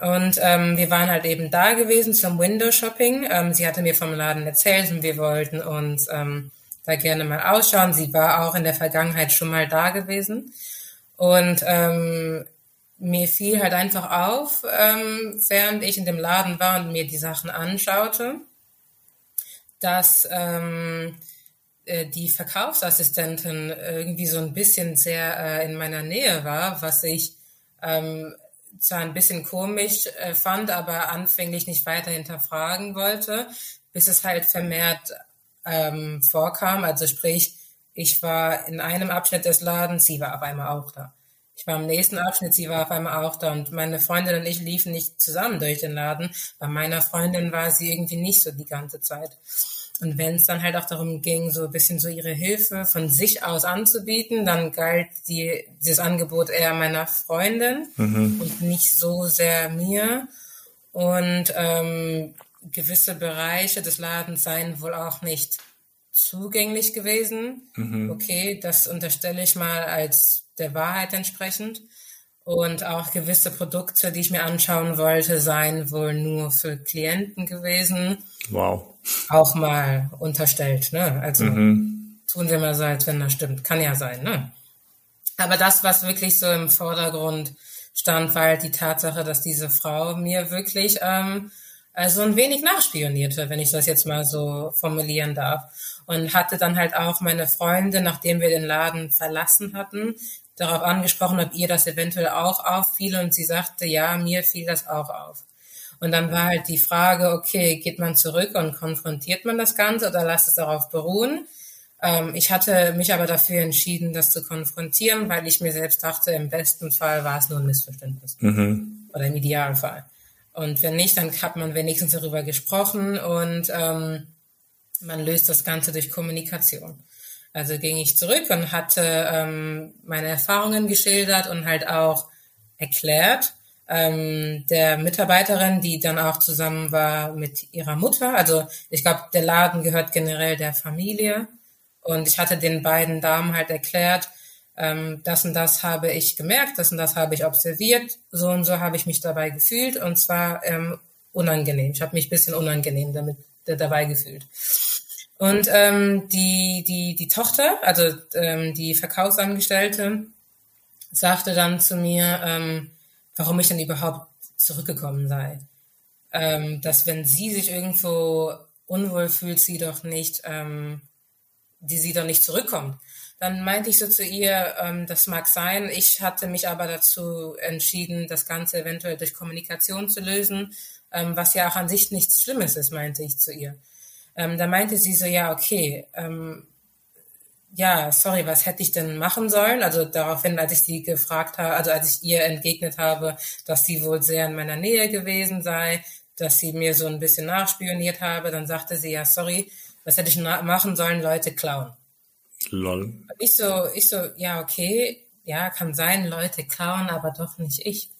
Und ähm, wir waren halt eben da gewesen zum Window Shopping. Ähm, sie hatte mir vom Laden erzählt und wir wollten uns ähm, da gerne mal ausschauen. Sie war auch in der Vergangenheit schon mal da gewesen. Und ähm, mir fiel halt einfach auf, ähm, während ich in dem Laden war und mir die Sachen anschaute, dass ähm, äh, die Verkaufsassistentin irgendwie so ein bisschen sehr äh, in meiner Nähe war, was ich ähm, zwar ein bisschen komisch äh, fand, aber anfänglich nicht weiter hinterfragen wollte, bis es halt vermehrt ähm, vorkam. Also sprich, ich war in einem Abschnitt des Ladens, sie war auf einmal auch da. Ich war im nächsten Abschnitt, sie war auf einmal auch da und meine Freundin und ich liefen nicht zusammen durch den Laden. Bei meiner Freundin war sie irgendwie nicht so die ganze Zeit. Und wenn es dann halt auch darum ging, so ein bisschen so ihre Hilfe von sich aus anzubieten, dann galt die, dieses Angebot eher meiner Freundin mhm. und nicht so sehr mir. Und ähm, gewisse Bereiche des Ladens seien wohl auch nicht zugänglich gewesen. Mhm. Okay, das unterstelle ich mal als der Wahrheit entsprechend. Und auch gewisse Produkte, die ich mir anschauen wollte, seien wohl nur für Klienten gewesen. Wow. Auch mal unterstellt, ne? Also mhm. tun sie mal so, als wenn das stimmt. Kann ja sein, ne? Aber das, was wirklich so im Vordergrund stand, war halt die Tatsache, dass diese Frau mir wirklich ähm, also ein wenig nachspionierte, wenn ich das jetzt mal so formulieren darf. Und hatte dann halt auch meine Freunde, nachdem wir den Laden verlassen hatten, darauf angesprochen, ob ihr das eventuell auch auffiel und sie sagte, ja, mir fiel das auch auf. Und dann war halt die Frage, okay, geht man zurück und konfrontiert man das Ganze oder lasst es darauf beruhen? Ähm, ich hatte mich aber dafür entschieden, das zu konfrontieren, weil ich mir selbst dachte, im besten Fall war es nur ein Missverständnis. Mhm. Oder im Idealfall. Und wenn nicht, dann hat man wenigstens darüber gesprochen und ähm, man löst das Ganze durch Kommunikation. Also ging ich zurück und hatte ähm, meine Erfahrungen geschildert und halt auch erklärt ähm, der Mitarbeiterin, die dann auch zusammen war mit ihrer Mutter. Also ich glaube, der Laden gehört generell der Familie. Und ich hatte den beiden Damen halt erklärt, ähm, das und das habe ich gemerkt, das und das habe ich observiert, so und so habe ich mich dabei gefühlt und zwar ähm, unangenehm. Ich habe mich ein bisschen unangenehm damit dabei gefühlt. Und ähm, die, die, die Tochter, also ähm, die Verkaufsangestellte, sagte dann zu mir, ähm, warum ich denn überhaupt zurückgekommen sei. Ähm, dass wenn sie sich irgendwo unwohl fühlt, sie doch nicht, ähm, die sie doch nicht zurückkommt. Dann meinte ich so zu ihr, ähm, das mag sein. Ich hatte mich aber dazu entschieden, das Ganze eventuell durch Kommunikation zu lösen, ähm, was ja auch an sich nichts Schlimmes ist, meinte ich zu ihr. Ähm, da meinte sie so, ja, okay, ähm, ja, sorry, was hätte ich denn machen sollen? Also daraufhin, als ich sie gefragt habe, also als ich ihr entgegnet habe, dass sie wohl sehr in meiner Nähe gewesen sei, dass sie mir so ein bisschen nachspioniert habe, dann sagte sie, ja, sorry, was hätte ich machen sollen? Leute klauen. Lol. Ich so, ich so, ja, okay, ja, kann sein, Leute klauen, aber doch nicht ich.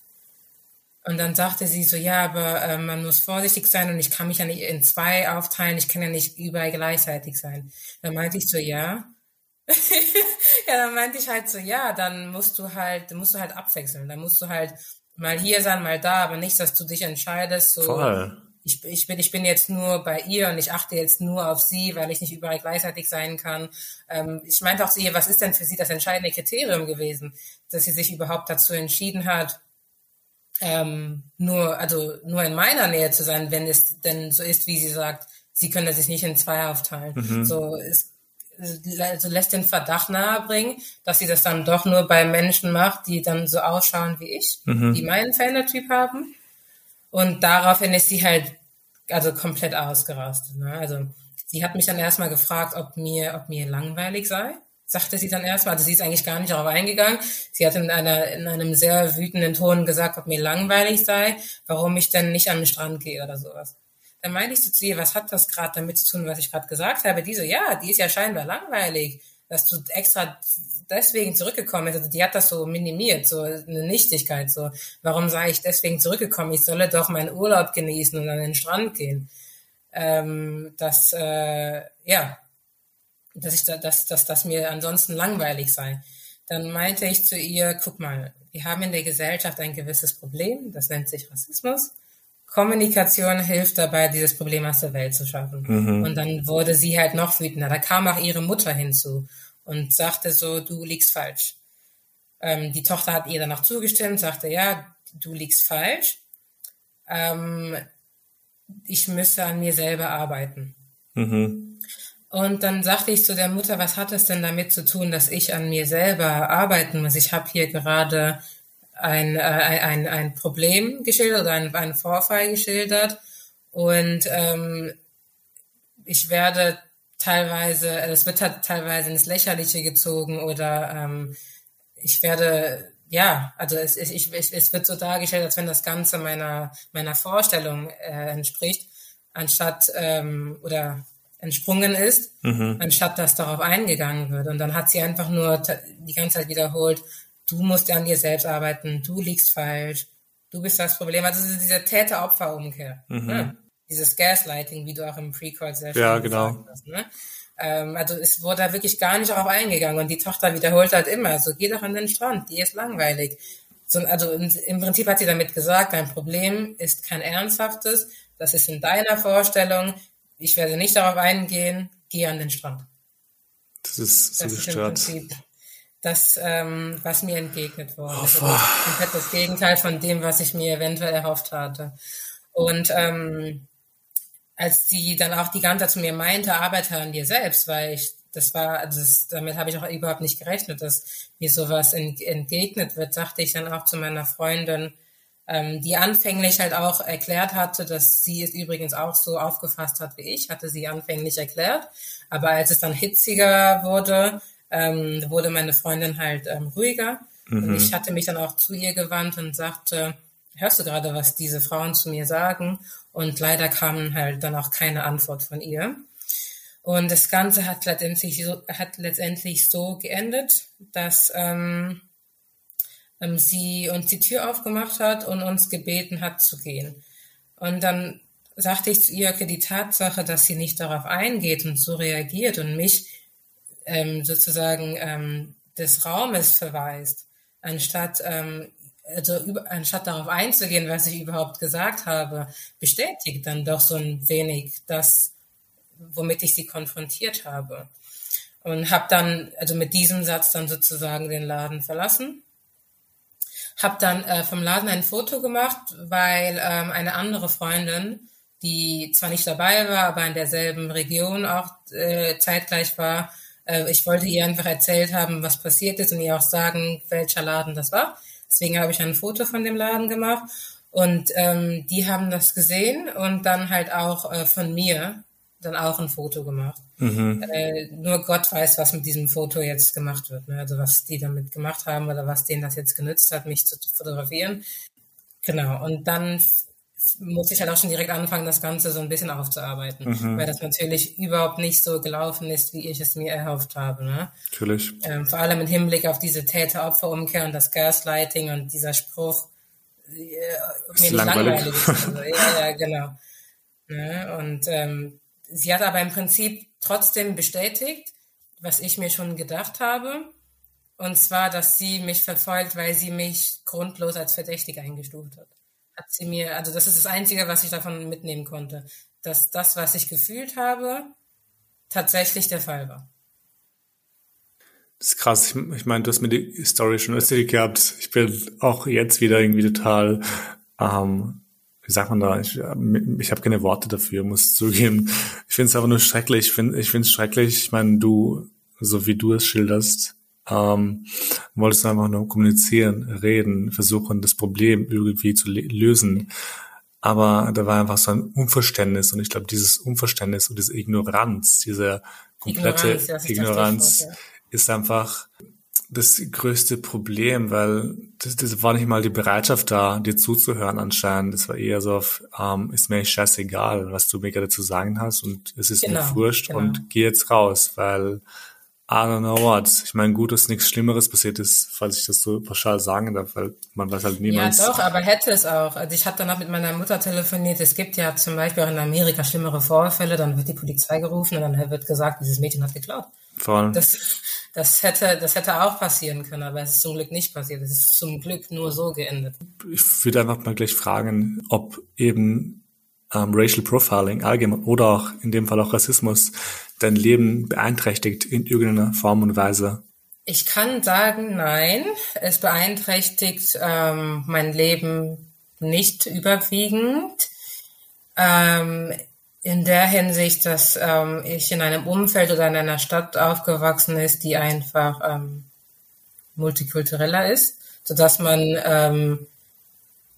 Und dann sagte sie so, ja, aber äh, man muss vorsichtig sein und ich kann mich ja nicht in zwei aufteilen, ich kann ja nicht überall gleichzeitig sein. Dann meinte ich so, ja. ja, dann meinte ich halt so, ja, dann musst du halt, musst du halt abwechseln. Dann musst du halt mal hier sein, mal da, aber nicht, dass du dich entscheidest, so, Voll. Ich, ich, bin, ich bin jetzt nur bei ihr und ich achte jetzt nur auf sie, weil ich nicht überall gleichzeitig sein kann. Ähm, ich meinte auch zu ihr, was ist denn für sie das entscheidende Kriterium gewesen, dass sie sich überhaupt dazu entschieden hat, ähm, nur, also nur in meiner Nähe zu sein, wenn es denn so ist, wie sie sagt, sie können sich nicht in zwei aufteilen. Mhm. So es also lässt den Verdacht nahebringen, dass sie das dann doch nur bei Menschen macht, die dann so ausschauen wie ich, mhm. die meinen Phänotyp haben. Und daraufhin ist sie halt also komplett ausgerastet. Ne? Also sie hat mich dann erstmal gefragt, ob mir, ob mir langweilig sei sagte sie dann erstmal, also sie ist eigentlich gar nicht darauf eingegangen. Sie hat in, einer, in einem sehr wütenden Ton gesagt, ob mir langweilig sei, warum ich denn nicht an den Strand gehe oder sowas. Dann meinte ich so zu ihr, was hat das gerade damit zu tun, was ich gerade gesagt habe? Die so, ja, die ist ja scheinbar langweilig. dass du extra deswegen zurückgekommen bist. Also die hat das so minimiert, so eine Nichtigkeit. So, warum sei ich deswegen zurückgekommen? Ich solle doch meinen Urlaub genießen und an den Strand gehen. Ähm, dass, äh, ja, dass ich da, dass, dass das mir ansonsten langweilig sei. Dann meinte ich zu ihr, guck mal, wir haben in der Gesellschaft ein gewisses Problem, das nennt sich Rassismus. Kommunikation hilft dabei, dieses Problem aus der Welt zu schaffen. Mhm. Und dann wurde sie halt noch wütender. Da kam auch ihre Mutter hinzu und sagte so, du liegst falsch. Ähm, die Tochter hat ihr dann auch zugestimmt, sagte, ja, du liegst falsch. Ähm, ich müsste an mir selber arbeiten. Mhm. Und dann sagte ich zu der Mutter, was hat es denn damit zu tun, dass ich an mir selber arbeiten muss? Ich habe hier gerade ein, äh, ein, ein Problem geschildert oder ein, einen Vorfall geschildert und ähm, ich werde teilweise, es wird halt teilweise ins Lächerliche gezogen oder ähm, ich werde, ja, also es, ich, ich, es wird so dargestellt, als wenn das Ganze meiner, meiner Vorstellung äh, entspricht, anstatt ähm, oder entsprungen ist, mhm. anstatt dass darauf eingegangen wird. Und dann hat sie einfach nur die ganze Zeit wiederholt, du musst an dir selbst arbeiten, du liegst falsch, du bist das Problem. Also diese Täter-Opfer-Umkehr. Mhm. Ne? Dieses Gaslighting, wie du auch im Pre-Call sehr schön ja, genau. hast. Ne? Ähm, also es wurde da wirklich gar nicht darauf eingegangen und die Tochter wiederholt halt immer, so geh doch an den Strand, die ist langweilig. So, also im Prinzip hat sie damit gesagt, dein Problem ist kein ernsthaftes, das ist in deiner Vorstellung, ich werde nicht darauf eingehen, geh an den Strand. Das ist so das gestört. Ist im Prinzip das, ähm, was mir entgegnet wurde. Oh, also das komplett das Gegenteil von dem, was ich mir eventuell erhofft hatte. Und ähm, als sie dann auch die ganze Zeit zu mir meinte, arbeite an dir selbst, weil ich, das war, also das, damit habe ich auch überhaupt nicht gerechnet, dass mir sowas entgegnet wird, sagte ich dann auch zu meiner Freundin, ähm, die anfänglich halt auch erklärt hatte, dass sie es übrigens auch so aufgefasst hat wie ich, hatte sie anfänglich erklärt. Aber als es dann hitziger wurde, ähm, wurde meine Freundin halt ähm, ruhiger. Mhm. Und ich hatte mich dann auch zu ihr gewandt und sagte, hörst du gerade, was diese Frauen zu mir sagen? Und leider kam halt dann auch keine Antwort von ihr. Und das Ganze hat letztendlich so, hat letztendlich so geendet, dass ähm, ähm, sie uns die Tür aufgemacht hat und uns gebeten hat zu gehen. Und dann sagte ich zu ihr, okay, die Tatsache, dass sie nicht darauf eingeht und so reagiert und mich ähm, sozusagen ähm, des Raumes verweist, anstatt ähm, also über, anstatt darauf einzugehen, was ich überhaupt gesagt habe, bestätigt dann doch so ein wenig das, womit ich sie konfrontiert habe. Und habe dann, also mit diesem Satz dann sozusagen den Laden verlassen habe dann äh, vom Laden ein Foto gemacht, weil ähm, eine andere Freundin, die zwar nicht dabei war, aber in derselben Region auch äh, zeitgleich war, äh, ich wollte ihr einfach erzählt haben, was passiert ist und ihr auch sagen, welcher Laden das war. Deswegen habe ich ein Foto von dem Laden gemacht und ähm, die haben das gesehen und dann halt auch äh, von mir dann auch ein Foto gemacht. Mhm. Äh, nur Gott weiß, was mit diesem Foto jetzt gemacht wird. Ne? Also was die damit gemacht haben oder was denen das jetzt genützt hat, mich zu fotografieren. Genau. Und dann muss ich halt auch schon direkt anfangen, das Ganze so ein bisschen aufzuarbeiten, mhm. weil das natürlich überhaupt nicht so gelaufen ist, wie ich es mir erhofft habe. Ne? Natürlich. Ähm, vor allem im Hinblick auf diese Täter-Opfer-Umkehr und das Gaslighting und dieser Spruch, äh, mir nicht langweilig, langweilig ist. Also, ja, ja, genau. Ne? Und ähm, sie hat aber im Prinzip trotzdem bestätigt, was ich mir schon gedacht habe. Und zwar, dass sie mich verfolgt, weil sie mich grundlos als verdächtig eingestuft hat. Hat sie mir, also das ist das Einzige, was ich davon mitnehmen konnte, dass das, was ich gefühlt habe, tatsächlich der Fall war. Das ist krass. Ich, ich meine, du hast mir die Story schon erzählt gehabt. Ich bin auch jetzt wieder irgendwie total ähm, wie sagt man da, ich, ich habe keine Worte dafür, muss zugeben. Ich finde es aber nur schrecklich. Ich finde ich finde es schrecklich. Ich meine, du, so wie du es schilderst, ähm, wolltest du einfach nur kommunizieren, reden, versuchen, das Problem irgendwie zu lösen. Aber da war einfach so ein Unverständnis und ich glaube, dieses Unverständnis und diese Ignoranz, diese komplette Ignoranz, Ignoranz ja. ist einfach das größte Problem, weil das, das war nicht mal die Bereitschaft da, dir zuzuhören anscheinend. Das war eher so auf, ähm, ist mir scheißegal, was du mir gerade zu sagen hast und es ist genau, mir wurscht genau. und geh jetzt raus, weil I don't know what. Ich meine, gut, dass nichts Schlimmeres passiert ist, falls ich das so pauschal sagen darf, weil man weiß halt niemals. Ja, doch, aber hätte es auch. Also ich habe danach mit meiner Mutter telefoniert. Es gibt ja zum Beispiel auch in Amerika schlimmere Vorfälle. Dann wird die Polizei gerufen und dann wird gesagt, dieses Mädchen hat geklaut. Vor allem. Das, das hätte, das hätte auch passieren können, aber es ist zum Glück nicht passiert. Es ist zum Glück nur so geendet. Ich würde einfach mal gleich fragen, ob eben ähm, Racial Profiling allgemein oder auch in dem Fall auch Rassismus dein Leben beeinträchtigt in irgendeiner Form und Weise? Ich kann sagen, nein, es beeinträchtigt ähm, mein Leben nicht überwiegend. Ähm, in der Hinsicht, dass ähm, ich in einem Umfeld oder in einer Stadt aufgewachsen ist, die einfach ähm, multikultureller ist, so dass man ähm,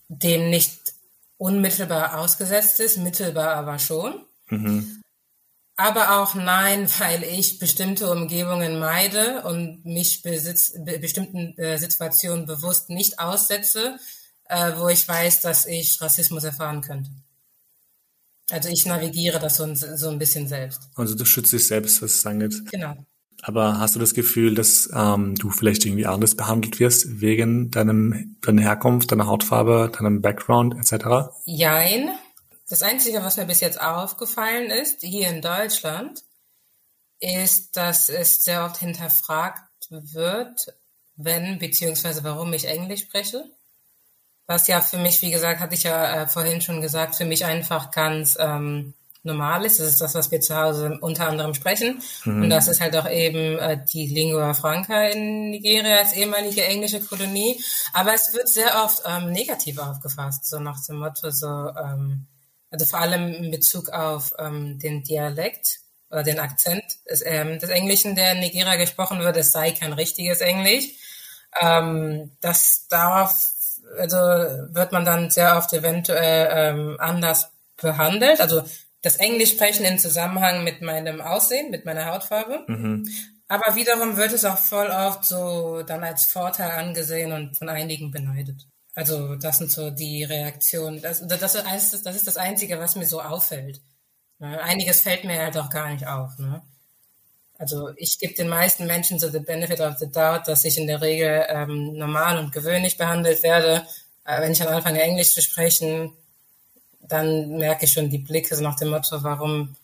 dem nicht unmittelbar ausgesetzt ist, mittelbar aber schon. Mhm. Aber auch nein, weil ich bestimmte Umgebungen meide und mich besitz, be bestimmten äh, Situationen bewusst nicht aussetze, äh, wo ich weiß, dass ich Rassismus erfahren könnte. Also ich navigiere das so, so ein bisschen selbst. Also du schützt dich selbst, was es angeht. Genau. Aber hast du das Gefühl, dass ähm, du vielleicht irgendwie anders behandelt wirst wegen deinem, deiner Herkunft, deiner Hautfarbe, deinem Background etc.? Jein. Das Einzige, was mir bis jetzt aufgefallen ist, hier in Deutschland, ist, dass es sehr oft hinterfragt wird, wenn beziehungsweise warum ich Englisch spreche. Was ja für mich, wie gesagt, hatte ich ja äh, vorhin schon gesagt, für mich einfach ganz ähm, normal ist. Das ist das, was wir zu Hause unter anderem sprechen. Mhm. Und das ist halt auch eben äh, die Lingua Franca in Nigeria als ehemalige englische Kolonie. Aber es wird sehr oft ähm, negativ aufgefasst, so nach dem Motto, so, ähm, also vor allem in Bezug auf ähm, den Dialekt oder den Akzent des, ähm, des Englischen, der in Nigeria gesprochen wird, es sei kein richtiges Englisch. Ähm, das darauf also wird man dann sehr oft eventuell ähm, anders behandelt. Also das Englisch sprechen in Zusammenhang mit meinem Aussehen, mit meiner Hautfarbe. Mhm. Aber wiederum wird es auch voll oft so dann als Vorteil angesehen und von einigen beneidet. Also das sind so die Reaktionen. Das, das, das, ist, das ist das Einzige, was mir so auffällt. Ne? Einiges fällt mir halt auch gar nicht auf. Ne? Also ich gebe den meisten Menschen so the benefit of the doubt, dass ich in der Regel ähm, normal und gewöhnlich behandelt werde. Äh, wenn ich dann anfange, Englisch zu sprechen, dann merke ich schon die Blicke so nach dem Motto, warum,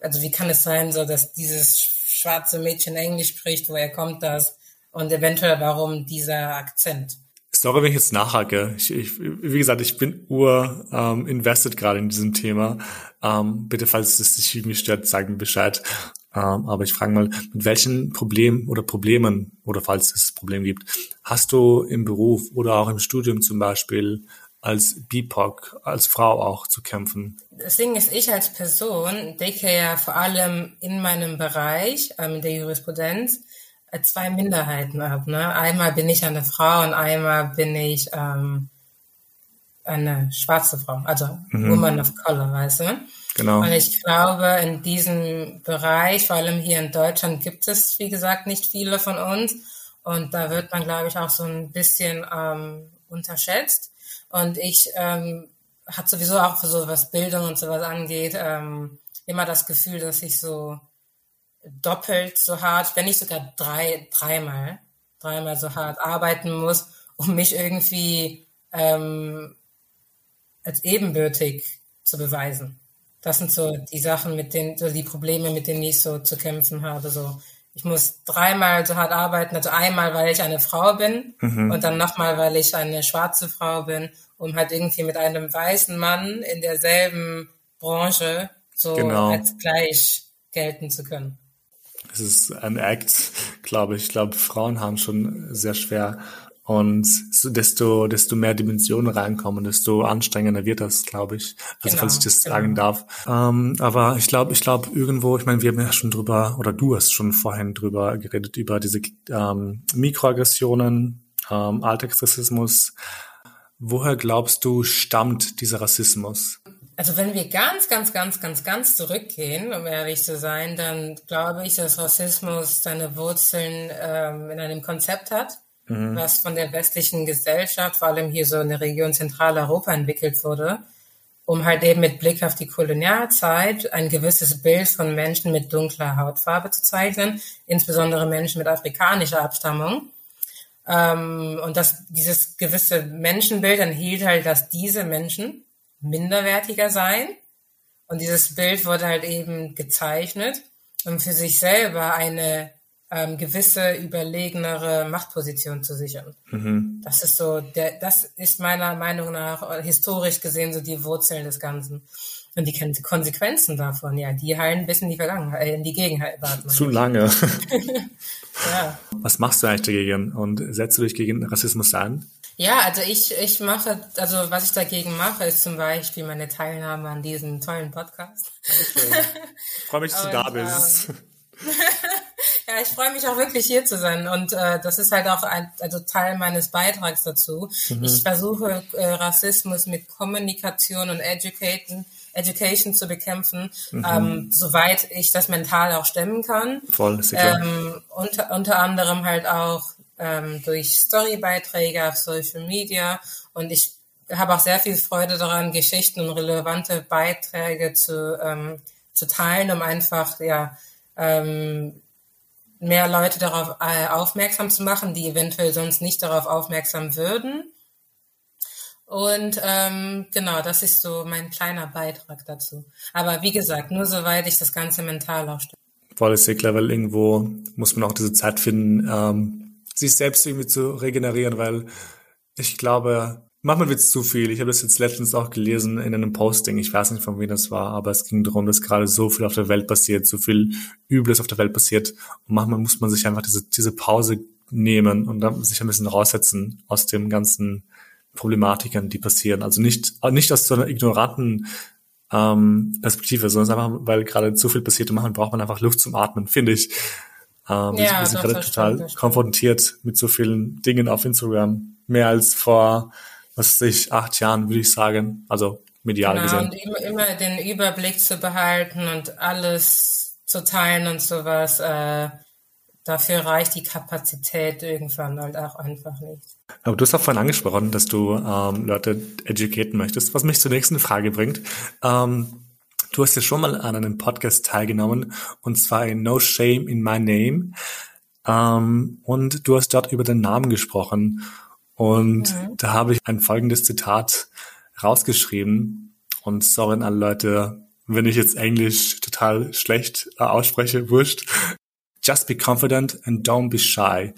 also wie kann es sein, so dass dieses schwarze Mädchen Englisch spricht, woher kommt das? Und eventuell warum dieser Akzent? Sorry, wenn ich jetzt nachhake. Ich, ich, wie gesagt, ich bin ur ähm, invested gerade in diesem Thema. Ähm, bitte, falls es dich irgendwie stört, sag mir Bescheid. Ähm, aber ich frage mal, mit welchen Problemen oder Problemen, oder falls es Probleme gibt, hast du im Beruf oder auch im Studium zum Beispiel als BIPOC, als Frau auch zu kämpfen? Das Ding ist, ich als Person decke ja vor allem in meinem Bereich ähm, der Jurisprudenz zwei Minderheiten ab. Ne? Einmal bin ich eine Frau und einmal bin ich ähm, eine schwarze Frau, also mhm. Woman of Color, weißt du? Genau. Und ich glaube, in diesem Bereich, vor allem hier in Deutschland, gibt es, wie gesagt, nicht viele von uns. Und da wird man, glaube ich, auch so ein bisschen ähm, unterschätzt. Und ich ähm, hatte sowieso auch für so was Bildung und sowas angeht, ähm, immer das Gefühl, dass ich so doppelt so hart, wenn nicht sogar drei, dreimal, dreimal so hart arbeiten muss, um mich irgendwie ähm, als ebenbürtig zu beweisen. Das sind so die Sachen, mit denen, so die Probleme, mit denen ich so zu kämpfen habe. So, ich muss dreimal so hart arbeiten, also einmal, weil ich eine Frau bin mhm. und dann nochmal, weil ich eine schwarze Frau bin, um halt irgendwie mit einem weißen Mann in derselben Branche so genau. als gleich gelten zu können. Es ist ein Act, glaube ich. Ich glaube, Frauen haben schon sehr schwer und desto, desto mehr Dimensionen reinkommen, desto anstrengender wird das, glaube ich. Also genau, falls ich das genau. sagen darf. Ähm, aber ich glaube, ich glaube irgendwo, ich meine, wir haben ja schon drüber, oder du hast schon vorhin drüber geredet, über diese ähm, Mikroaggressionen, ähm, Alltagsrassismus. Woher glaubst du, stammt dieser Rassismus? Also wenn wir ganz, ganz, ganz, ganz, ganz zurückgehen, um ehrlich zu sein, dann glaube ich, dass Rassismus seine Wurzeln ähm, in einem Konzept hat, mhm. was von der westlichen Gesellschaft, vor allem hier so in der Region Zentraleuropa entwickelt wurde. um halt eben mit Blick auf die Kolonialzeit ein gewisses Bild von Menschen mit dunkler Hautfarbe zu zeichnen, insbesondere Menschen mit afrikanischer Abstammung. Ähm, und das, dieses gewisse Menschenbild enthielt halt, dass diese Menschen minderwertiger seien. Und dieses Bild wurde halt eben gezeichnet, um für sich selber eine ähm, gewisse überlegenere Machtposition zu sichern. Mhm. Das ist so, der, das ist meiner Meinung nach historisch gesehen so die Wurzeln des Ganzen. Und die Konsequenzen davon, ja, die heilen bis in die Vergangenheit, äh, in die Gegenwart. Zu lange. ja. Was machst du eigentlich dagegen und setzt du dich gegen Rassismus an? Ja, also ich, ich mache, also was ich dagegen mache, ist zum Beispiel meine Teilnahme an diesem tollen Podcast. Dankeschön. Ich freue mich, dass du da bist. Ähm, ja, ich freue mich auch wirklich hier zu sein und äh, das ist halt auch ein also Teil meines Beitrags dazu. Mhm. Ich versuche äh, Rassismus mit Kommunikation und Educaten, Education zu bekämpfen, mhm. ähm, soweit ich das mental auch stemmen kann. Voll, sicher. Ähm, unter, unter anderem halt auch ähm, durch Storybeiträge auf Social Media und ich habe auch sehr viel Freude daran, Geschichten und relevante Beiträge zu, ähm, zu teilen, um einfach ja ähm, mehr Leute darauf äh, aufmerksam zu machen, die eventuell sonst nicht darauf aufmerksam würden. Und ähm, genau, das ist so mein kleiner Beitrag dazu. Aber wie gesagt, nur soweit ich das Ganze mental auch stelle. Voll ist sehr clever. Irgendwo muss man auch diese Zeit finden, ähm, sich selbst irgendwie zu regenerieren, weil ich glaube, Manchmal wird es zu viel. Ich habe das jetzt letztens auch gelesen in einem Posting. Ich weiß nicht, von wem das war, aber es ging darum, dass gerade so viel auf der Welt passiert, so viel Übles auf der Welt passiert. Und manchmal muss man sich einfach diese, diese Pause nehmen und dann sich ein bisschen raussetzen aus dem ganzen Problematiken, die passieren. Also nicht, nicht aus so einer ignoranten ähm, Perspektive, sondern einfach, weil gerade zu viel passiert und manchmal braucht man einfach Luft zum Atmen, finde ich. Ähm, ja, wir sind gerade total konfrontiert mit so vielen Dingen auf Instagram. Mehr als vor was ich, acht Jahren, würde ich sagen. Also medial genau, gesehen. Und immer, immer den Überblick zu behalten und alles zu teilen und sowas, äh, dafür reicht die Kapazität irgendwann halt auch einfach nicht. Aber du hast auch vorhin angesprochen, dass du ähm, Leute educaten möchtest, was mich zur nächsten Frage bringt. Ähm, du hast ja schon mal an einem Podcast teilgenommen, und zwar in No Shame in My Name. Ähm, und du hast dort über den Namen gesprochen. Und mhm. da habe ich ein folgendes Zitat rausgeschrieben. Und sorry an alle Leute, wenn ich jetzt Englisch total schlecht äh, ausspreche, wurscht. Just be confident and don't be shy.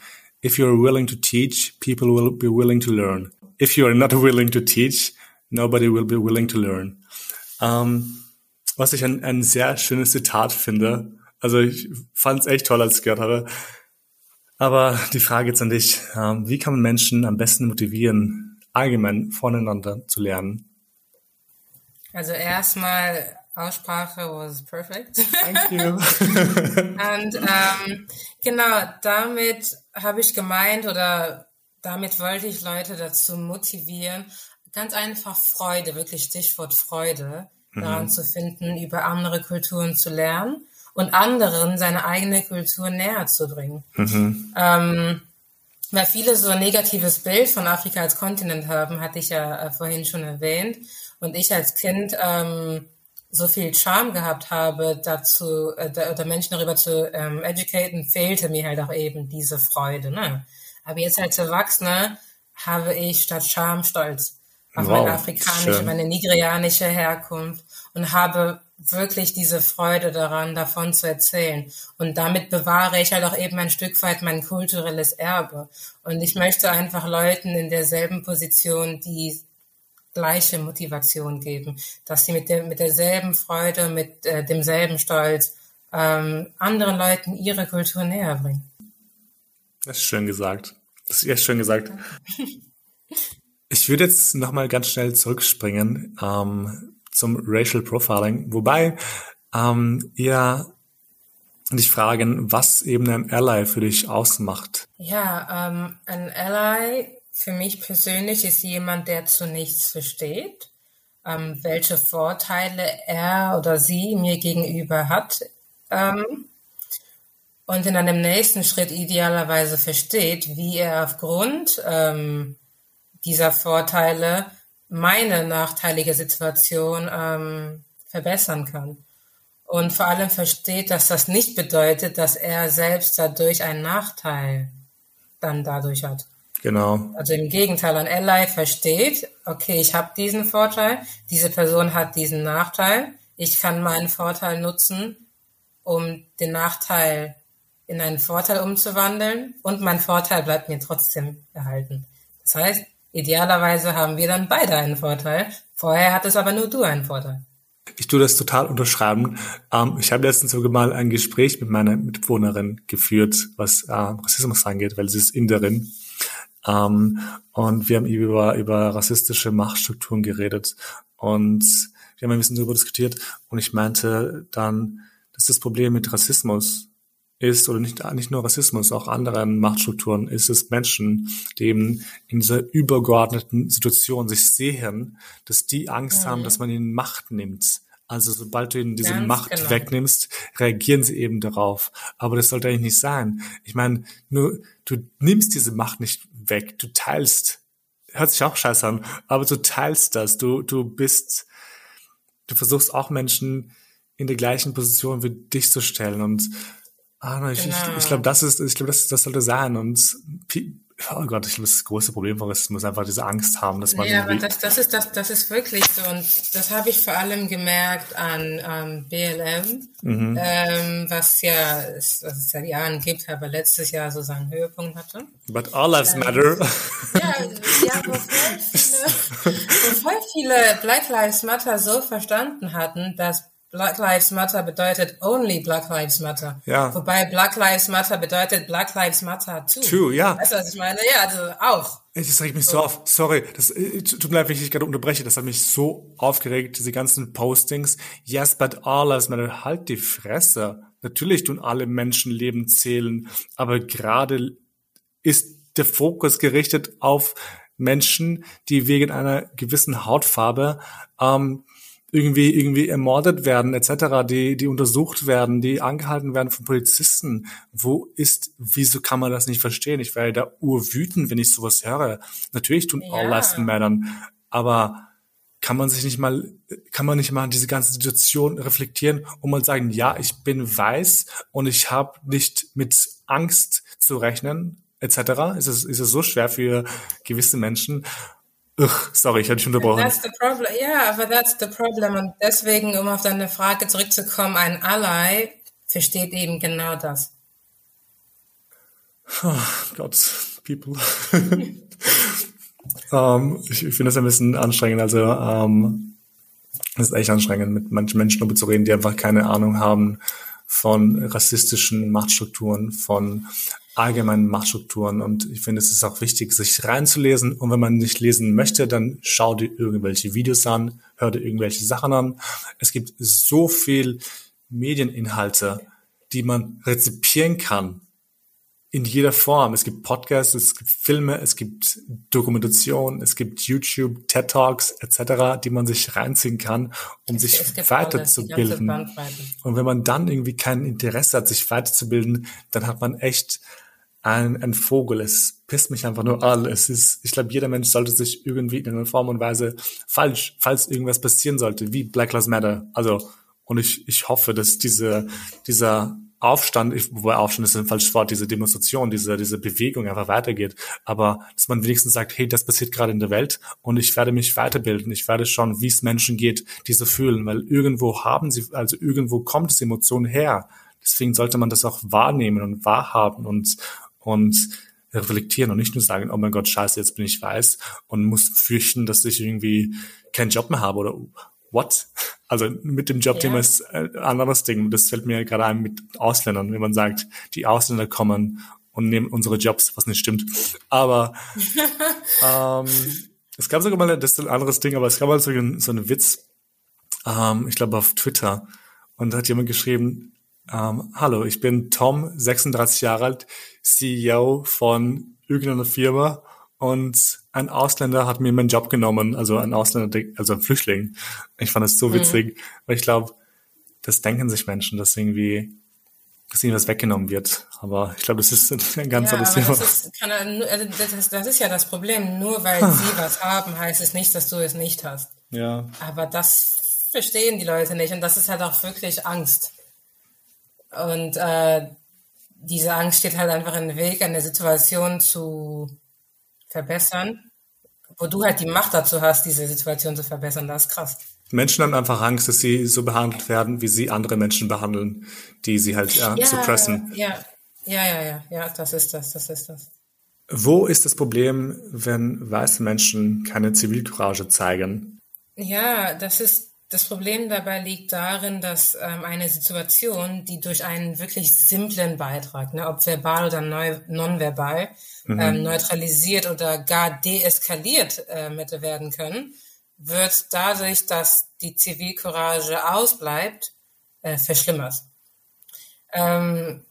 If you're willing to teach, people will be willing to learn. If you are not willing to teach, nobody will be willing to learn. Ähm, was ich ein, ein sehr schönes Zitat finde. Also ich fand es echt toll, als ich gehört habe. Aber die Frage jetzt an dich. Ähm, wie kann man Menschen am besten motivieren, allgemein voneinander zu lernen? Also erstmal Aussprache was perfect. Thank you. Und ähm, genau, damit habe ich gemeint oder damit wollte ich Leute dazu motivieren, ganz einfach Freude, wirklich Stichwort Freude, mhm. daran zu finden, über andere Kulturen zu lernen und anderen seine eigene Kultur näher zu bringen. Mhm. Ähm, weil viele so ein negatives Bild von Afrika als Kontinent haben, hatte ich ja äh, vorhin schon erwähnt. Und ich als Kind ähm, so viel Charme gehabt habe, dazu äh, oder Menschen darüber zu ähm, educaten, fehlte mir halt auch eben diese Freude. Ne? Aber jetzt als Erwachsener habe ich statt Charme Stolz auf wow, meine afrikanische, schön. meine nigerianische Herkunft und habe wirklich diese Freude daran, davon zu erzählen. Und damit bewahre ich halt auch eben ein Stück weit mein kulturelles Erbe. Und ich möchte einfach Leuten in derselben Position die gleiche Motivation geben, dass sie mit, der, mit derselben Freude, mit äh, demselben Stolz ähm, anderen Leuten ihre Kultur näher bringen. Das ist schön gesagt. Das ist echt schön gesagt. Ich würde jetzt nochmal ganz schnell zurückspringen. Ähm, zum Racial Profiling, wobei ähm, ihr dich fragen, was eben ein Ally für dich ausmacht. Ja, ähm, ein Ally für mich persönlich ist jemand, der zu nichts versteht, ähm, welche Vorteile er oder sie mir gegenüber hat ähm, und in einem nächsten Schritt idealerweise versteht, wie er aufgrund ähm, dieser Vorteile meine nachteilige Situation ähm, verbessern kann. Und vor allem versteht, dass das nicht bedeutet, dass er selbst dadurch einen Nachteil dann dadurch hat. Genau. Also im Gegenteil, ein Ally versteht, okay, ich habe diesen Vorteil, diese Person hat diesen Nachteil, ich kann meinen Vorteil nutzen, um den Nachteil in einen Vorteil umzuwandeln und mein Vorteil bleibt mir trotzdem erhalten. Das heißt, idealerweise haben wir dann beide einen Vorteil. Vorher hattest aber nur du einen Vorteil. Ich tue das total unterschreiben. Ähm, ich habe letztens sogar mal ein Gespräch mit meiner Mitbewohnerin geführt, was äh, Rassismus angeht, weil sie ist Inderin. Ähm, und wir haben über, über rassistische Machtstrukturen geredet. Und wir haben ein bisschen darüber diskutiert. Und ich meinte dann, dass das Problem mit Rassismus ist, oder nicht, nicht nur Rassismus, auch anderen Machtstrukturen, ist es Menschen, die eben in dieser übergeordneten Situation sich sehen, dass die Angst mhm. haben, dass man ihnen Macht nimmt. Also sobald du ihnen diese Ganz Macht genau. wegnimmst, reagieren sie eben darauf. Aber das sollte eigentlich nicht sein. Ich meine, nur du nimmst diese Macht nicht weg, du teilst. Hört sich auch scheiße an, aber du teilst das. Du, du bist, du versuchst auch Menschen in der gleichen Position wie dich zu stellen und Ah, ich, genau. ich, ich glaube, das ist, ich glaube, das, das sollte sein. Und oh Gott, ich glaube, das große Problem von Rassismus ist einfach diese Angst haben, dass man. Ja, aber das, das ist das, das ist wirklich so. Und das habe ich vor allem gemerkt an ähm, BLM, mhm. ähm, was ja es, was es seit Jahren gibt, aber letztes Jahr so seinen Höhepunkt hatte. But all lives ähm, matter. Ja, ja, wo voll viele, wo voll viele Black Lives Matter so verstanden hatten, dass Black Lives Matter bedeutet only Black Lives Matter. Ja. Wobei Black Lives Matter bedeutet Black Lives Matter too. Too, ja. Weißt du, was ich meine? Ja, also auch. Das regt mich so, so auf. Sorry, das äh, tut mir leid, wenn ich dich gerade unterbreche. Das hat mich so aufgeregt, diese ganzen Postings. Yes, but all lives matter. Halt die Fresse. Natürlich tun alle Menschenleben zählen, aber gerade ist der Fokus gerichtet auf Menschen, die wegen einer gewissen Hautfarbe ähm, irgendwie irgendwie ermordet werden etc., die die untersucht werden, die angehalten werden von Polizisten. Wo ist, wieso kann man das nicht verstehen? Ich werde da urwütend, wenn ich sowas höre. Natürlich tun ja. All Lives Matter, aber kann man sich nicht mal, kann man nicht mal diese ganze Situation reflektieren und mal sagen, ja, ich bin weiß und ich habe nicht mit Angst zu rechnen, etc. Ist es, ist es so schwer für gewisse Menschen? Ugh, sorry, ich hatte dich unterbrochen. That's the problem. Ja, aber that's the problem. Und deswegen, um auf deine Frage zurückzukommen, ein Ally versteht eben genau das. Oh Gott, people. um, ähm, ich, ich finde das ein bisschen anstrengend. Also, um, ähm, es ist echt anstrengend, mit manchen Menschen darüber zu reden, die einfach keine Ahnung haben von rassistischen Machtstrukturen, von allgemeinen Machtstrukturen. Und ich finde, es ist auch wichtig, sich reinzulesen. Und wenn man nicht lesen möchte, dann schau dir irgendwelche Videos an, hör dir irgendwelche Sachen an. Es gibt so viel Medieninhalte, die man rezipieren kann in jeder Form. Es gibt Podcasts, es gibt Filme, es gibt Dokumentation, es gibt YouTube, TED Talks etc., die man sich reinziehen kann, um es, sich es weiterzubilden. Und wenn man dann irgendwie kein Interesse hat, sich weiterzubilden, dann hat man echt ein, ein Vogel. Es pisst mich einfach nur an. Es ist, ich glaube, jeder Mensch sollte sich irgendwie in einer Form und Weise falsch, falls irgendwas passieren sollte, wie Black Lives Matter. Also, und ich, ich hoffe, dass diese, dieser Aufstand, wobei Aufstand ist ein falsches Wort, diese Demonstration, diese, diese Bewegung einfach weitergeht. Aber dass man wenigstens sagt, hey, das passiert gerade in der Welt und ich werde mich weiterbilden. Ich werde schauen, wie es Menschen geht, die so fühlen, weil irgendwo haben sie, also irgendwo kommt es Emotionen her. Deswegen sollte man das auch wahrnehmen und wahrhaben und, und reflektieren und nicht nur sagen, oh mein Gott, scheiße, jetzt bin ich weiß und muss fürchten, dass ich irgendwie keinen Job mehr habe oder what? Also mit dem Jobthema ja. ist ein anderes Ding. Das fällt mir gerade ein mit Ausländern, wenn man sagt, die Ausländer kommen und nehmen unsere Jobs, was nicht stimmt. Aber ähm, es gab sogar mal, das ist ein anderes Ding, aber es gab mal so einen, so einen Witz, ähm, ich glaube auf Twitter, und da hat jemand geschrieben, ähm, hallo, ich bin Tom, 36 Jahre alt, CEO von irgendeiner Firma und ein Ausländer hat mir meinen Job genommen, also ein Ausländer, also ein Flüchtling. Ich fand das so mhm. witzig, mhm. weil ich glaube, das denken sich Menschen, dass irgendwie dass ihnen was weggenommen wird. Aber ich glaube, das ist ein ganz ja, anderes Thema. Das ist, kann, also das, das ist ja das Problem. Nur weil sie was haben, heißt es nicht, dass du es nicht hast. Ja. Aber das verstehen die Leute nicht und das ist halt auch wirklich Angst. Und äh, diese Angst steht halt einfach im Weg, eine Situation zu verbessern, wo du halt die Macht dazu hast, diese Situation zu verbessern. Das ist krass. Menschen haben einfach Angst, dass sie so behandelt werden, wie sie andere Menschen behandeln, die sie halt äh, Ja, suppressen. ja, ja, ja, ja, ja, das ist das, das ist das. Wo ist das Problem, wenn weiße Menschen keine Zivilcourage zeigen? Ja, das ist das Problem dabei liegt darin, dass ähm, eine Situation, die durch einen wirklich simplen Beitrag, ne, ob verbal oder neu, nonverbal, ähm, neutralisiert oder gar deeskaliert äh, hätte werden können, wird dadurch, dass die Zivilcourage ausbleibt, äh, verschlimmert. Ähm,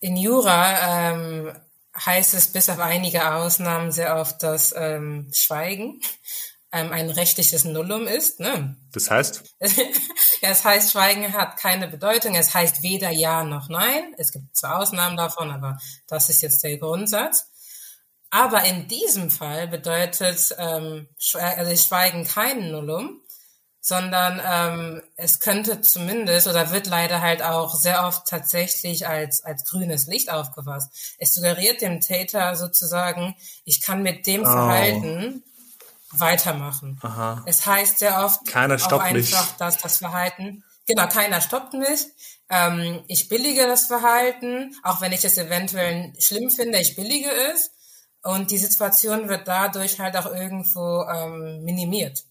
in Jura ähm, heißt es bis auf einige Ausnahmen sehr oft, dass ähm, Schweigen ähm, ein rechtliches Nullum ist. Ne? Das heißt, ja, es heißt, Schweigen hat keine Bedeutung. Es heißt weder Ja noch Nein. Es gibt zwar Ausnahmen davon, aber das ist jetzt der Grundsatz. Aber in diesem Fall bedeutet ähm, also Schweigen kein Nullum, sondern ähm, es könnte zumindest oder wird leider halt auch sehr oft tatsächlich als, als grünes Licht aufgefasst. Es suggeriert dem Täter sozusagen, ich kann mit dem Oh. Verhalten weitermachen. Aha. Es heißt sehr oft Keiner auch stoppt mich. einfach, dass das Verhalten, genau, keiner stoppt mich. Ähm, ich billige das Verhalten, auch wenn ich es eventuell schlimm finde, ich billige es. Und die Situation wird dadurch halt auch irgendwo ähm, minimiert,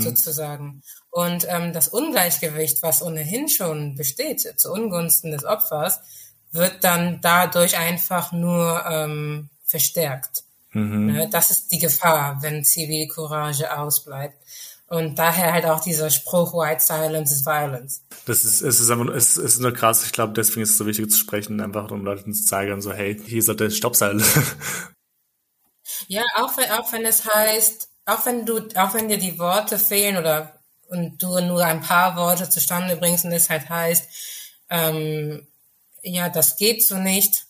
sozusagen. Und ähm, das Ungleichgewicht, was ohnehin schon besteht, zu Ungunsten des Opfers, wird dann dadurch einfach nur ähm, verstärkt. Ne, Das ist die Gefahr, wenn Zivilcourage ausbleibt. Und daher halt auch dieser Spruch, White Silence is Violence. das ist, es ist einfach, es ist nur krass. Ich glaube, deswegen ist es so wichtig zu sprechen, einfach um Leuten zu zeigen, so, hey, hier sollte Stopp sein. Ja, auch wenn, auch wenn es heißt, auch wenn du, auch wenn dir die Worte fehlen oder und du nur ein paar Worte zustande bringst und es halt heißt, ähm, ja, das geht so nicht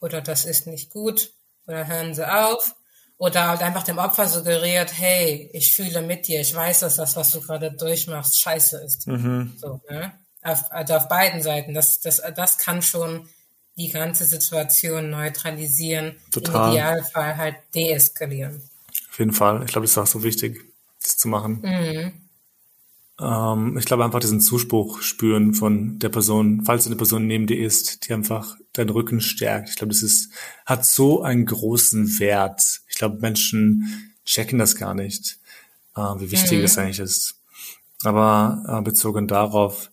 oder das ist nicht gut oder hören sie auf oder halt einfach dem Opfer suggeriert, hey, ich fühle mit dir, ich weiß, dass das, was du gerade durchmachst, scheiße ist. So, ne? auf, also auf beiden Seiten. Das, das, das kann schon die ganze Situation neutralisieren, Total. im Idealfall halt deeskalieren. Auf jeden Fall. Ich glaube, das ist auch so wichtig, das zu machen. Ähm, ich glaube einfach diesen Zuspruch spüren von der Person, falls eine Person neben dir ist, die einfach deinen Rücken stärkt. Ich glaube, das ist, hat so einen großen Wert. Ich glaube, Menschen checken das gar nicht, äh, wie wichtig das eigentlich ist. Aber äh, bezogen darauf,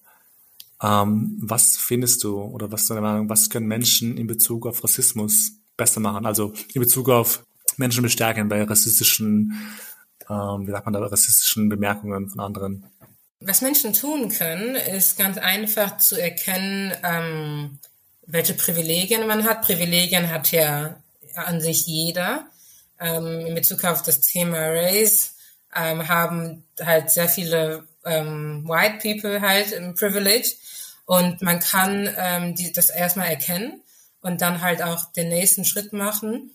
ähm, was findest du oder was ist deine Meinung, was können Menschen in Bezug auf Rassismus besser machen? Also in Bezug auf Menschen bestärken bei rassistischen, ähm, wie sagt man da, rassistischen Bemerkungen von anderen. Was Menschen tun können, ist ganz einfach zu erkennen, ähm, welche Privilegien man hat. Privilegien hat ja an sich jeder. Ähm, in Bezug auf das Thema Race ähm, haben halt sehr viele ähm, White People halt ein Privilege und man kann ähm, die, das erstmal erkennen und dann halt auch den nächsten Schritt machen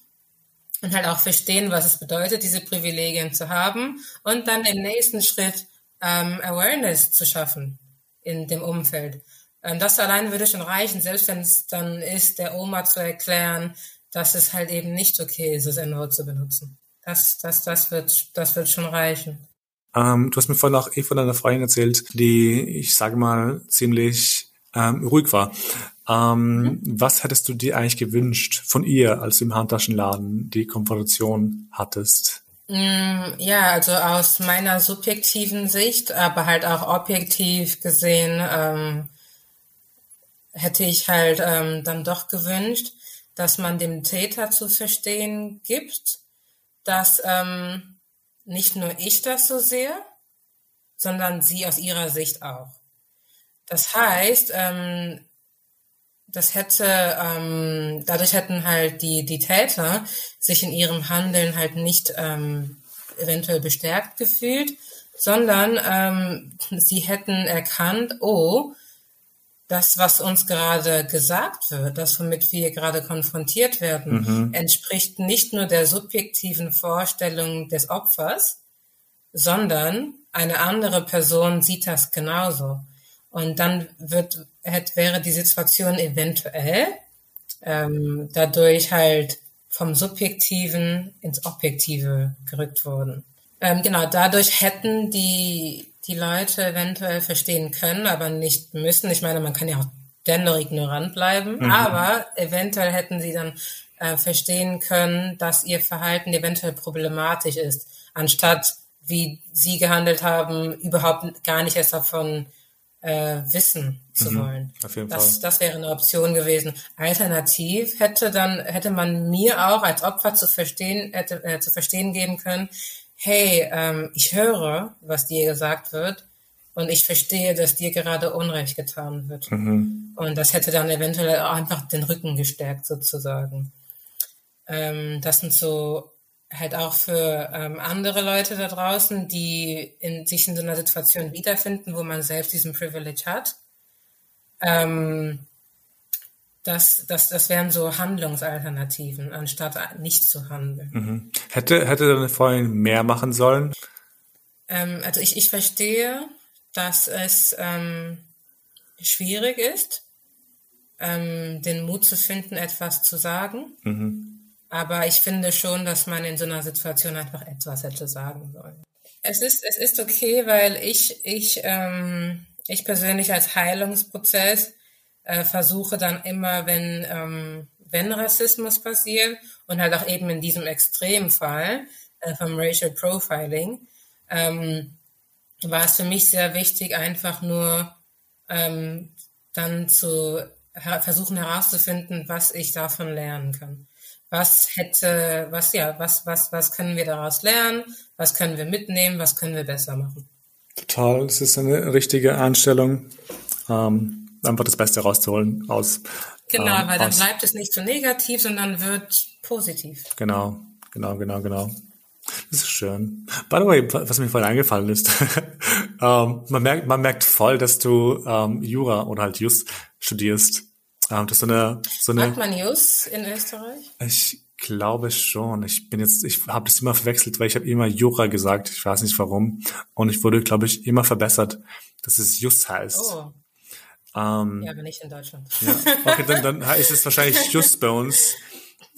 und halt auch verstehen, was es bedeutet, diese Privilegien zu haben und dann im nächsten Schritt ähm, Awareness zu schaffen in dem Umfeld. Ähm, das allein würde schon reichen, selbst wenn es dann ist, der Oma zu erklären, dass es halt eben nicht okay ist, das N-Wort zu benutzen. Das, das, das wird, das wird schon reichen. Ähm, du hast mir vorhin auch eh von deiner Freundin erzählt, die, ich sage mal, ziemlich ähm, ruhig war. Ähm, Was hättest du dir eigentlich gewünscht von ihr, als du im Handtaschenladen die Konfrontation hattest? Mm, Ja, also aus meiner subjektiven Sicht, aber halt auch objektiv gesehen, ähm, hätte ich halt ähm, dann doch gewünscht, dass man dem Täter zu verstehen gibt, dass ähm, nicht nur ich das so sehe, sondern sie aus ihrer Sicht auch. Das heißt, ähm, das hätte, ähm, dadurch hätten halt die, die Täter sich in ihrem Handeln halt nicht ähm, eventuell bestärkt gefühlt, sondern ähm, sie hätten erkannt, oh, das, was uns gerade gesagt wird, das, womit wir gerade konfrontiert werden, mhm. entspricht nicht nur der subjektiven Vorstellung des Opfers, sondern eine andere Person sieht das genauso. Und dann wird, hätte, wäre die Situation eventuell ähm, dadurch halt vom Subjektiven ins Objektive gerückt worden. Ähm, genau, dadurch hätten die, die Leute eventuell verstehen können, aber nicht müssen. Ich meine, man kann ja auch dennoch ignorant bleiben, mhm. aber eventuell hätten sie dann äh, verstehen können, dass ihr Verhalten eventuell problematisch ist, anstatt wie sie gehandelt haben, überhaupt gar nicht erst davon äh, wissen zu mhm, wollen. Auf jeden das, Fall. das wäre eine Option gewesen. Alternativ hätte dann hätte man mir auch als Opfer zu verstehen hätte, äh, zu verstehen geben können, hey, ähm, ich höre, was dir gesagt wird und ich verstehe, dass dir gerade Unrecht getan wird. Mhm. Und das hätte dann eventuell auch einfach den Rücken gestärkt sozusagen. Ähm, das sind so halt auch für ähm, andere Leute da draußen, die in, sich in so einer Situation wiederfinden, wo man selbst diesen Privilege hat. Ähm, das, das, das wären so Handlungsalternativen, anstatt nicht zu handeln. Mhm. Hätte, hätte deine Freundin mehr machen sollen? Ähm, also ich, ich verstehe, dass es ähm, schwierig ist, ähm, den Mut zu finden, etwas zu sagen. Mhm. Aber ich finde schon, dass man in so einer Situation einfach etwas hätte sagen sollen. Es ist, es ist okay, weil ich, ich, ähm, ich persönlich als Heilungsprozess äh, versuche dann immer, wenn, ähm, wenn Rassismus passiert und halt auch eben in diesem Extremfall äh, vom Racial Profiling, ähm, war es für mich sehr wichtig, einfach nur ähm, dann zu versuchen herauszufinden, was ich davon lernen kann was hätte, was ja, was, was, was können wir daraus lernen, was können wir mitnehmen, was können wir besser machen. Total, es ist eine richtige Einstellung, ähm, einfach das Beste rauszuholen aus. Genau, ähm, weil dann aus. bleibt es nicht so negativ, sondern wird positiv. Genau, genau, genau, genau. Das ist schön. By the way, was mir vorhin eingefallen ist, ähm, man merkt, man merkt voll, dass du ähm, Jura oder halt Just studierst. Ah, das ist so eine, so eine. Hat man Jus in Österreich? Ich glaube schon. Ich bin jetzt, ich habe das immer verwechselt, weil ich habe immer Jura gesagt. Ich weiß nicht warum. Und ich wurde, glaube ich, immer verbessert, dass es Just heißt. Oh. Ähm, ja, aber nicht in Deutschland. Ja. Okay, dann, dann ist es wahrscheinlich Just bei uns.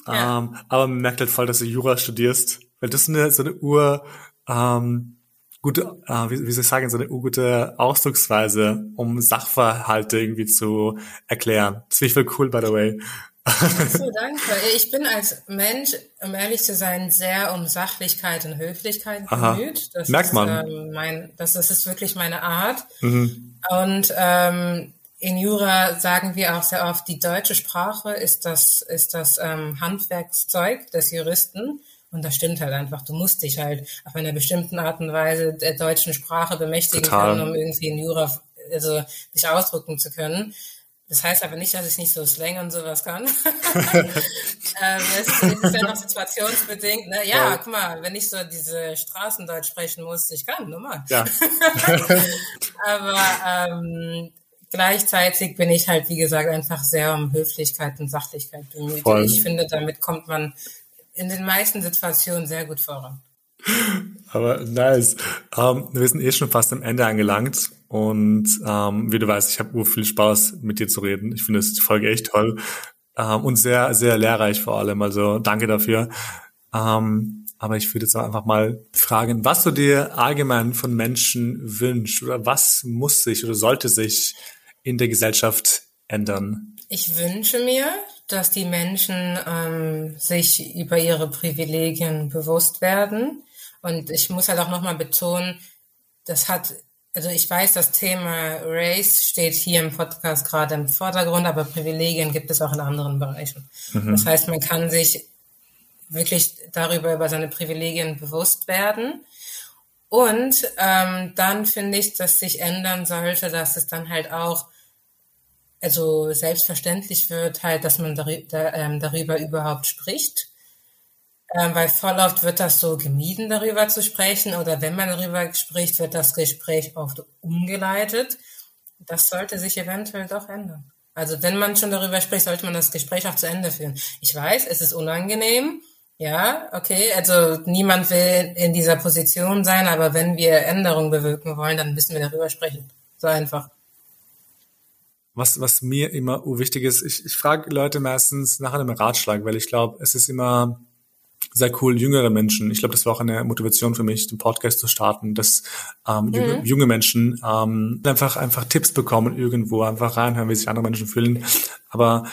Ja. Ähm, aber man merkt halt voll, dass du Jura studierst. Weil das ist eine, so eine Ur, ähm, gute, äh, wie, wie soll ich sagen, so eine gute Ausdrucksweise, um Sachverhalte irgendwie zu erklären. Das finde ich voll cool, by the way. so, danke. Ich bin als Mensch, um ehrlich zu sein, sehr um Sachlichkeit und Höflichkeit bemüht. Das Merkt man. Ist, ähm, mein, das, das ist wirklich meine Art. Mhm. Und ähm, in Jura sagen wir auch sehr oft, die deutsche Sprache ist das, ist das ähm, Handwerkszeug des Juristen. Und das stimmt halt einfach. Du musst dich halt auf einer bestimmten Art und Weise der deutschen Sprache bemächtigen Total. können, um irgendwie in Jura, also dich ausdrücken zu können. Das heißt aber nicht, dass ich nicht so Slang und sowas kann. ähm, es, ist ja noch situationsbedingt. Ne? Ja, ja, guck mal, wenn ich so diese Straßendeutsch sprechen muss, ich kann, normal. Ja. aber ähm, gleichzeitig bin ich halt, wie gesagt, einfach sehr um Höflichkeit und Sachlichkeit bemüht. Voll. Ich finde, damit kommt man in den meisten Situationen sehr gut voran. Aber nice. Ähm, wir sind eh schon fast am Ende angelangt. Und ähm, wie du weißt, ich habe ur viel Spaß, mit dir zu reden. Ich finde die Folge echt toll. Ähm, und sehr, sehr lehrreich vor allem. Also danke dafür. Ähm, aber ich würde jetzt einfach mal fragen, was du dir allgemein von Menschen wünschst oder was muss sich oder sollte sich in der Gesellschaft ändern? Ich wünsche mir, dass die Menschen ähm, sich über ihre Privilegien bewusst werden. Und ich muss halt auch nochmal betonen, das hat, also ich weiß, das Thema Race steht hier im Podcast gerade im Vordergrund, aber Privilegien gibt es auch in anderen Bereichen. Mhm. Das heißt, man kann sich wirklich darüber, über seine Privilegien bewusst werden. Und ähm, dann finde ich, dass sich ändern sollte, dass es dann halt auch also selbstverständlich wird halt, dass man ähm, darüber überhaupt spricht. Ähm, weil voll oft wird das so gemieden, darüber zu sprechen. Oder wenn man darüber spricht, wird das Gespräch oft umgeleitet. das sollte sich eventuell doch ändern. Also wenn man schon darüber spricht, sollte man das Gespräch auch zu Ende führen. Ich weiß, es ist unangenehm. Ja, okay. Also niemand will in dieser Position sein, aber wenn wir Änderungen bewirken wollen, dann müssen wir darüber sprechen. So einfach. Was, was mir immer wichtig ist, ich, ich frage Leute meistens nach einem Ratschlag, weil ich glaube, es ist immer sehr cool, jüngere Menschen. Ich glaube, das war auch eine Motivation für mich, den Podcast zu starten, dass ähm, mhm. junge, junge, Menschen ähm, einfach einfach Tipps bekommen irgendwo, einfach reinhören, wie sich andere Menschen fühlen. Aber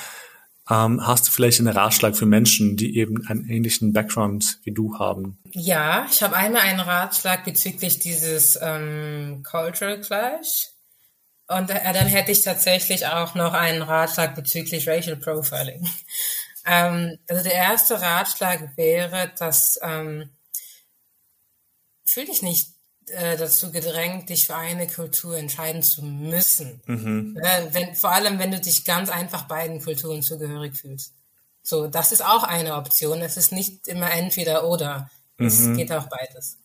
ähm, hast du vielleicht einen Ratschlag für Menschen, die eben einen ähnlichen Background wie du haben? Ja, ich habe einmal einen Ratschlag bezüglich dieses ähm, Cultural Clash. Und äh, dann hätte ich tatsächlich auch noch einen Ratschlag bezüglich Racial Profiling. Ähm, also der erste Ratschlag wäre, dass ähm, fühl dich nicht äh, dazu gedrängt, dich für eine Kultur entscheiden zu müssen. Mhm. Äh, wenn, vor allem, wenn du dich ganz einfach beiden Kulturen zugehörig fühlst. So, das ist auch eine Option. Es ist nicht immer entweder oder. Es mhm. geht auch beides.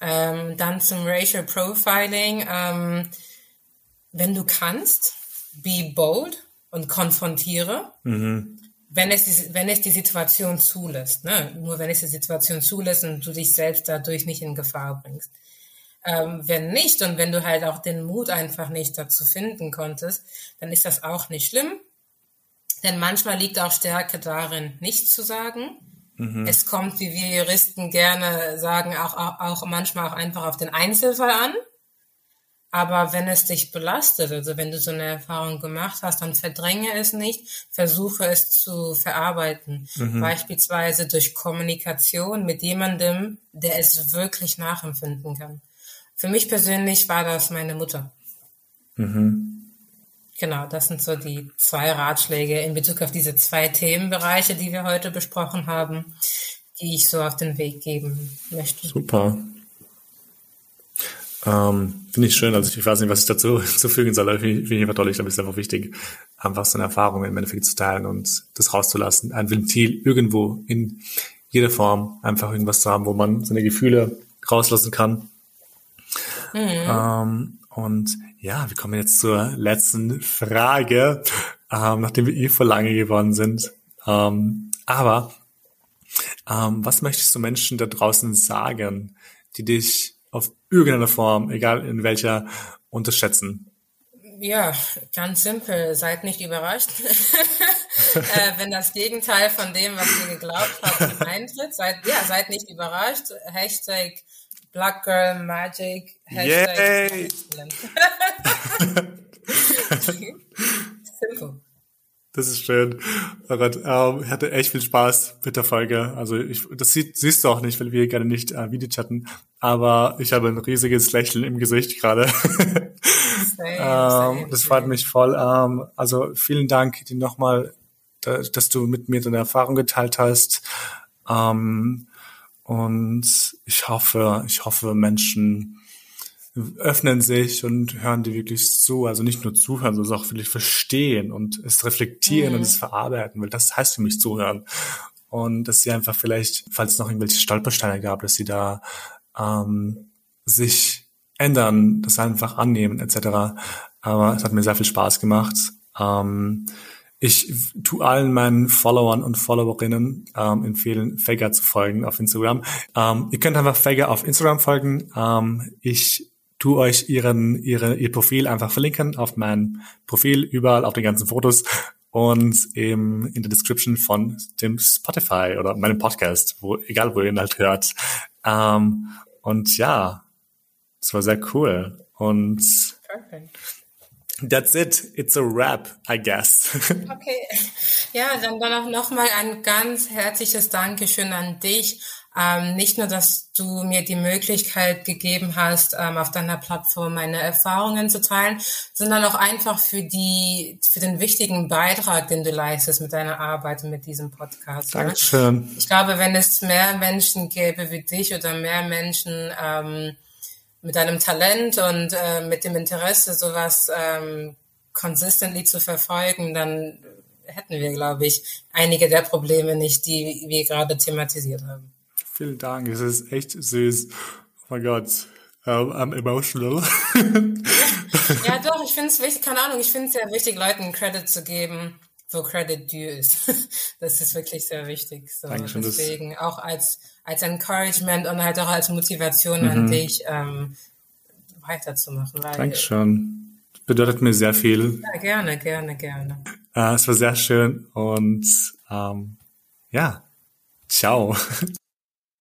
Ähm, dann zum Racial Profiling. Ähm, wenn du kannst, be bold und konfrontiere. Mhm wenn es die, wenn es die Situation zulässt, ne? nur wenn es die Situation zulässt und du dich selbst dadurch nicht in Gefahr bringst. Ähm, wenn nicht und wenn du halt auch den Mut einfach nicht dazu finden konntest, dann ist das auch nicht schlimm. Denn manchmal liegt auch Stärke darin, nichts zu sagen. Mhm. Es kommt, wie wir Juristen gerne sagen, auch, auch, auch manchmal auch einfach auf den Einzelfall an. Aber wenn es dich belastet, also wenn du so eine Erfahrung gemacht hast, dann verdränge es nicht, versuche es zu verarbeiten. Mhm. Beispielsweise durch Kommunikation mit jemandem, der es wirklich nachempfinden kann. Für mich persönlich war das meine Mutter. Mhm. Genau, das sind so die zwei Ratschläge in Bezug auf diese zwei Themenbereiche, die wir heute besprochen haben, die ich so auf den Weg geben möchte. Super. Ähm, finde ich schön. Also ich weiß nicht, was ich dazu zufügen soll, aber finde find ich einfach toll. Ich glaube, es ist einfach wichtig, einfach so eine Erfahrung im Endeffekt zu teilen und das rauszulassen. Ein Ventil irgendwo in jeder Form, einfach irgendwas zu haben, wo man seine Gefühle rauslassen kann. Mhm. Ähm, und ja, wir kommen jetzt zur letzten Frage, ähm, nachdem wir eh vor lange geworden sind. Ähm, aber ähm, was möchtest du Menschen da draußen sagen, die dich auf irgendeine Form, egal in welcher, unterschätzen? Ja, ganz simpel. Seid nicht überrascht. äh, wenn das Gegenteil von dem, was ihr geglaubt habt, eintritt, seid, ja, seid nicht überrascht. Hashtag Black Girl Magic. Hashtag Yay! Das ist schön. Oh Gott, ähm, ich hatte echt viel Spaß mit der Folge. Also ich, das sieht, siehst du auch nicht, weil wir gerne nicht äh, Video chatten. Aber ich habe ein riesiges Lächeln im Gesicht gerade. ähm, das freut mich voll. Ähm, also vielen Dank dir nochmal, dass du mit mir deine Erfahrung geteilt hast. Ähm, und ich hoffe, ich hoffe, Menschen öffnen sich und hören dir wirklich zu. Also nicht nur zuhören, sondern auch wirklich verstehen und es reflektieren mhm. und es verarbeiten, weil das heißt für mich zuhören. Und dass sie einfach vielleicht, falls es noch irgendwelche Stolpersteine gab, dass sie da ähm, sich ändern, das einfach annehmen etc. Aber es hat mir sehr viel Spaß gemacht. Ähm, ich tu allen meinen Followern und Followerinnen ähm, empfehlen, Fager zu folgen auf Instagram. Ähm, ihr könnt einfach Fager auf Instagram folgen. Ähm, ich tu euch ihren, ihre, ihr Profil einfach verlinken auf mein Profil, überall auf den ganzen Fotos und eben in der Description von dem Spotify oder meinem Podcast, wo, egal wo ihr ihn halt hört. Ähm, und ja, es war sehr cool. Und Perfect. That's it. It's a wrap, I guess. okay. Ja, dann, dann auch nochmal ein ganz herzliches Dankeschön an dich ähm, nicht nur, dass du mir die Möglichkeit gegeben hast, ähm, auf deiner Plattform meine Erfahrungen zu teilen, sondern auch einfach für die, für den wichtigen Beitrag, den du leistest mit deiner Arbeit und mit diesem Podcast. Dankeschön. Ich glaube, wenn es mehr Menschen gäbe wie dich oder mehr Menschen ähm, mit deinem Talent und äh, mit dem Interesse, sowas ähm, consistently zu verfolgen, dann hätten wir, glaube ich, einige der Probleme nicht, die wir gerade thematisiert haben. Vielen Dank, es ist echt süß. Oh mein Gott, um, I'm emotional. Ja, doch, ich finde es wichtig, keine Ahnung, ich finde es sehr wichtig, Leuten Credit zu geben, wo Credit due ist. das ist wirklich sehr wichtig. So. Dankeschön, Deswegen auch als, als Encouragement und halt auch als Motivation mhm. an dich ähm, weiterzumachen. Weil, Dankeschön. Das bedeutet mir sehr viel. Ja, gerne, gerne, gerne. Äh, es war sehr schön und ähm, ja, ciao.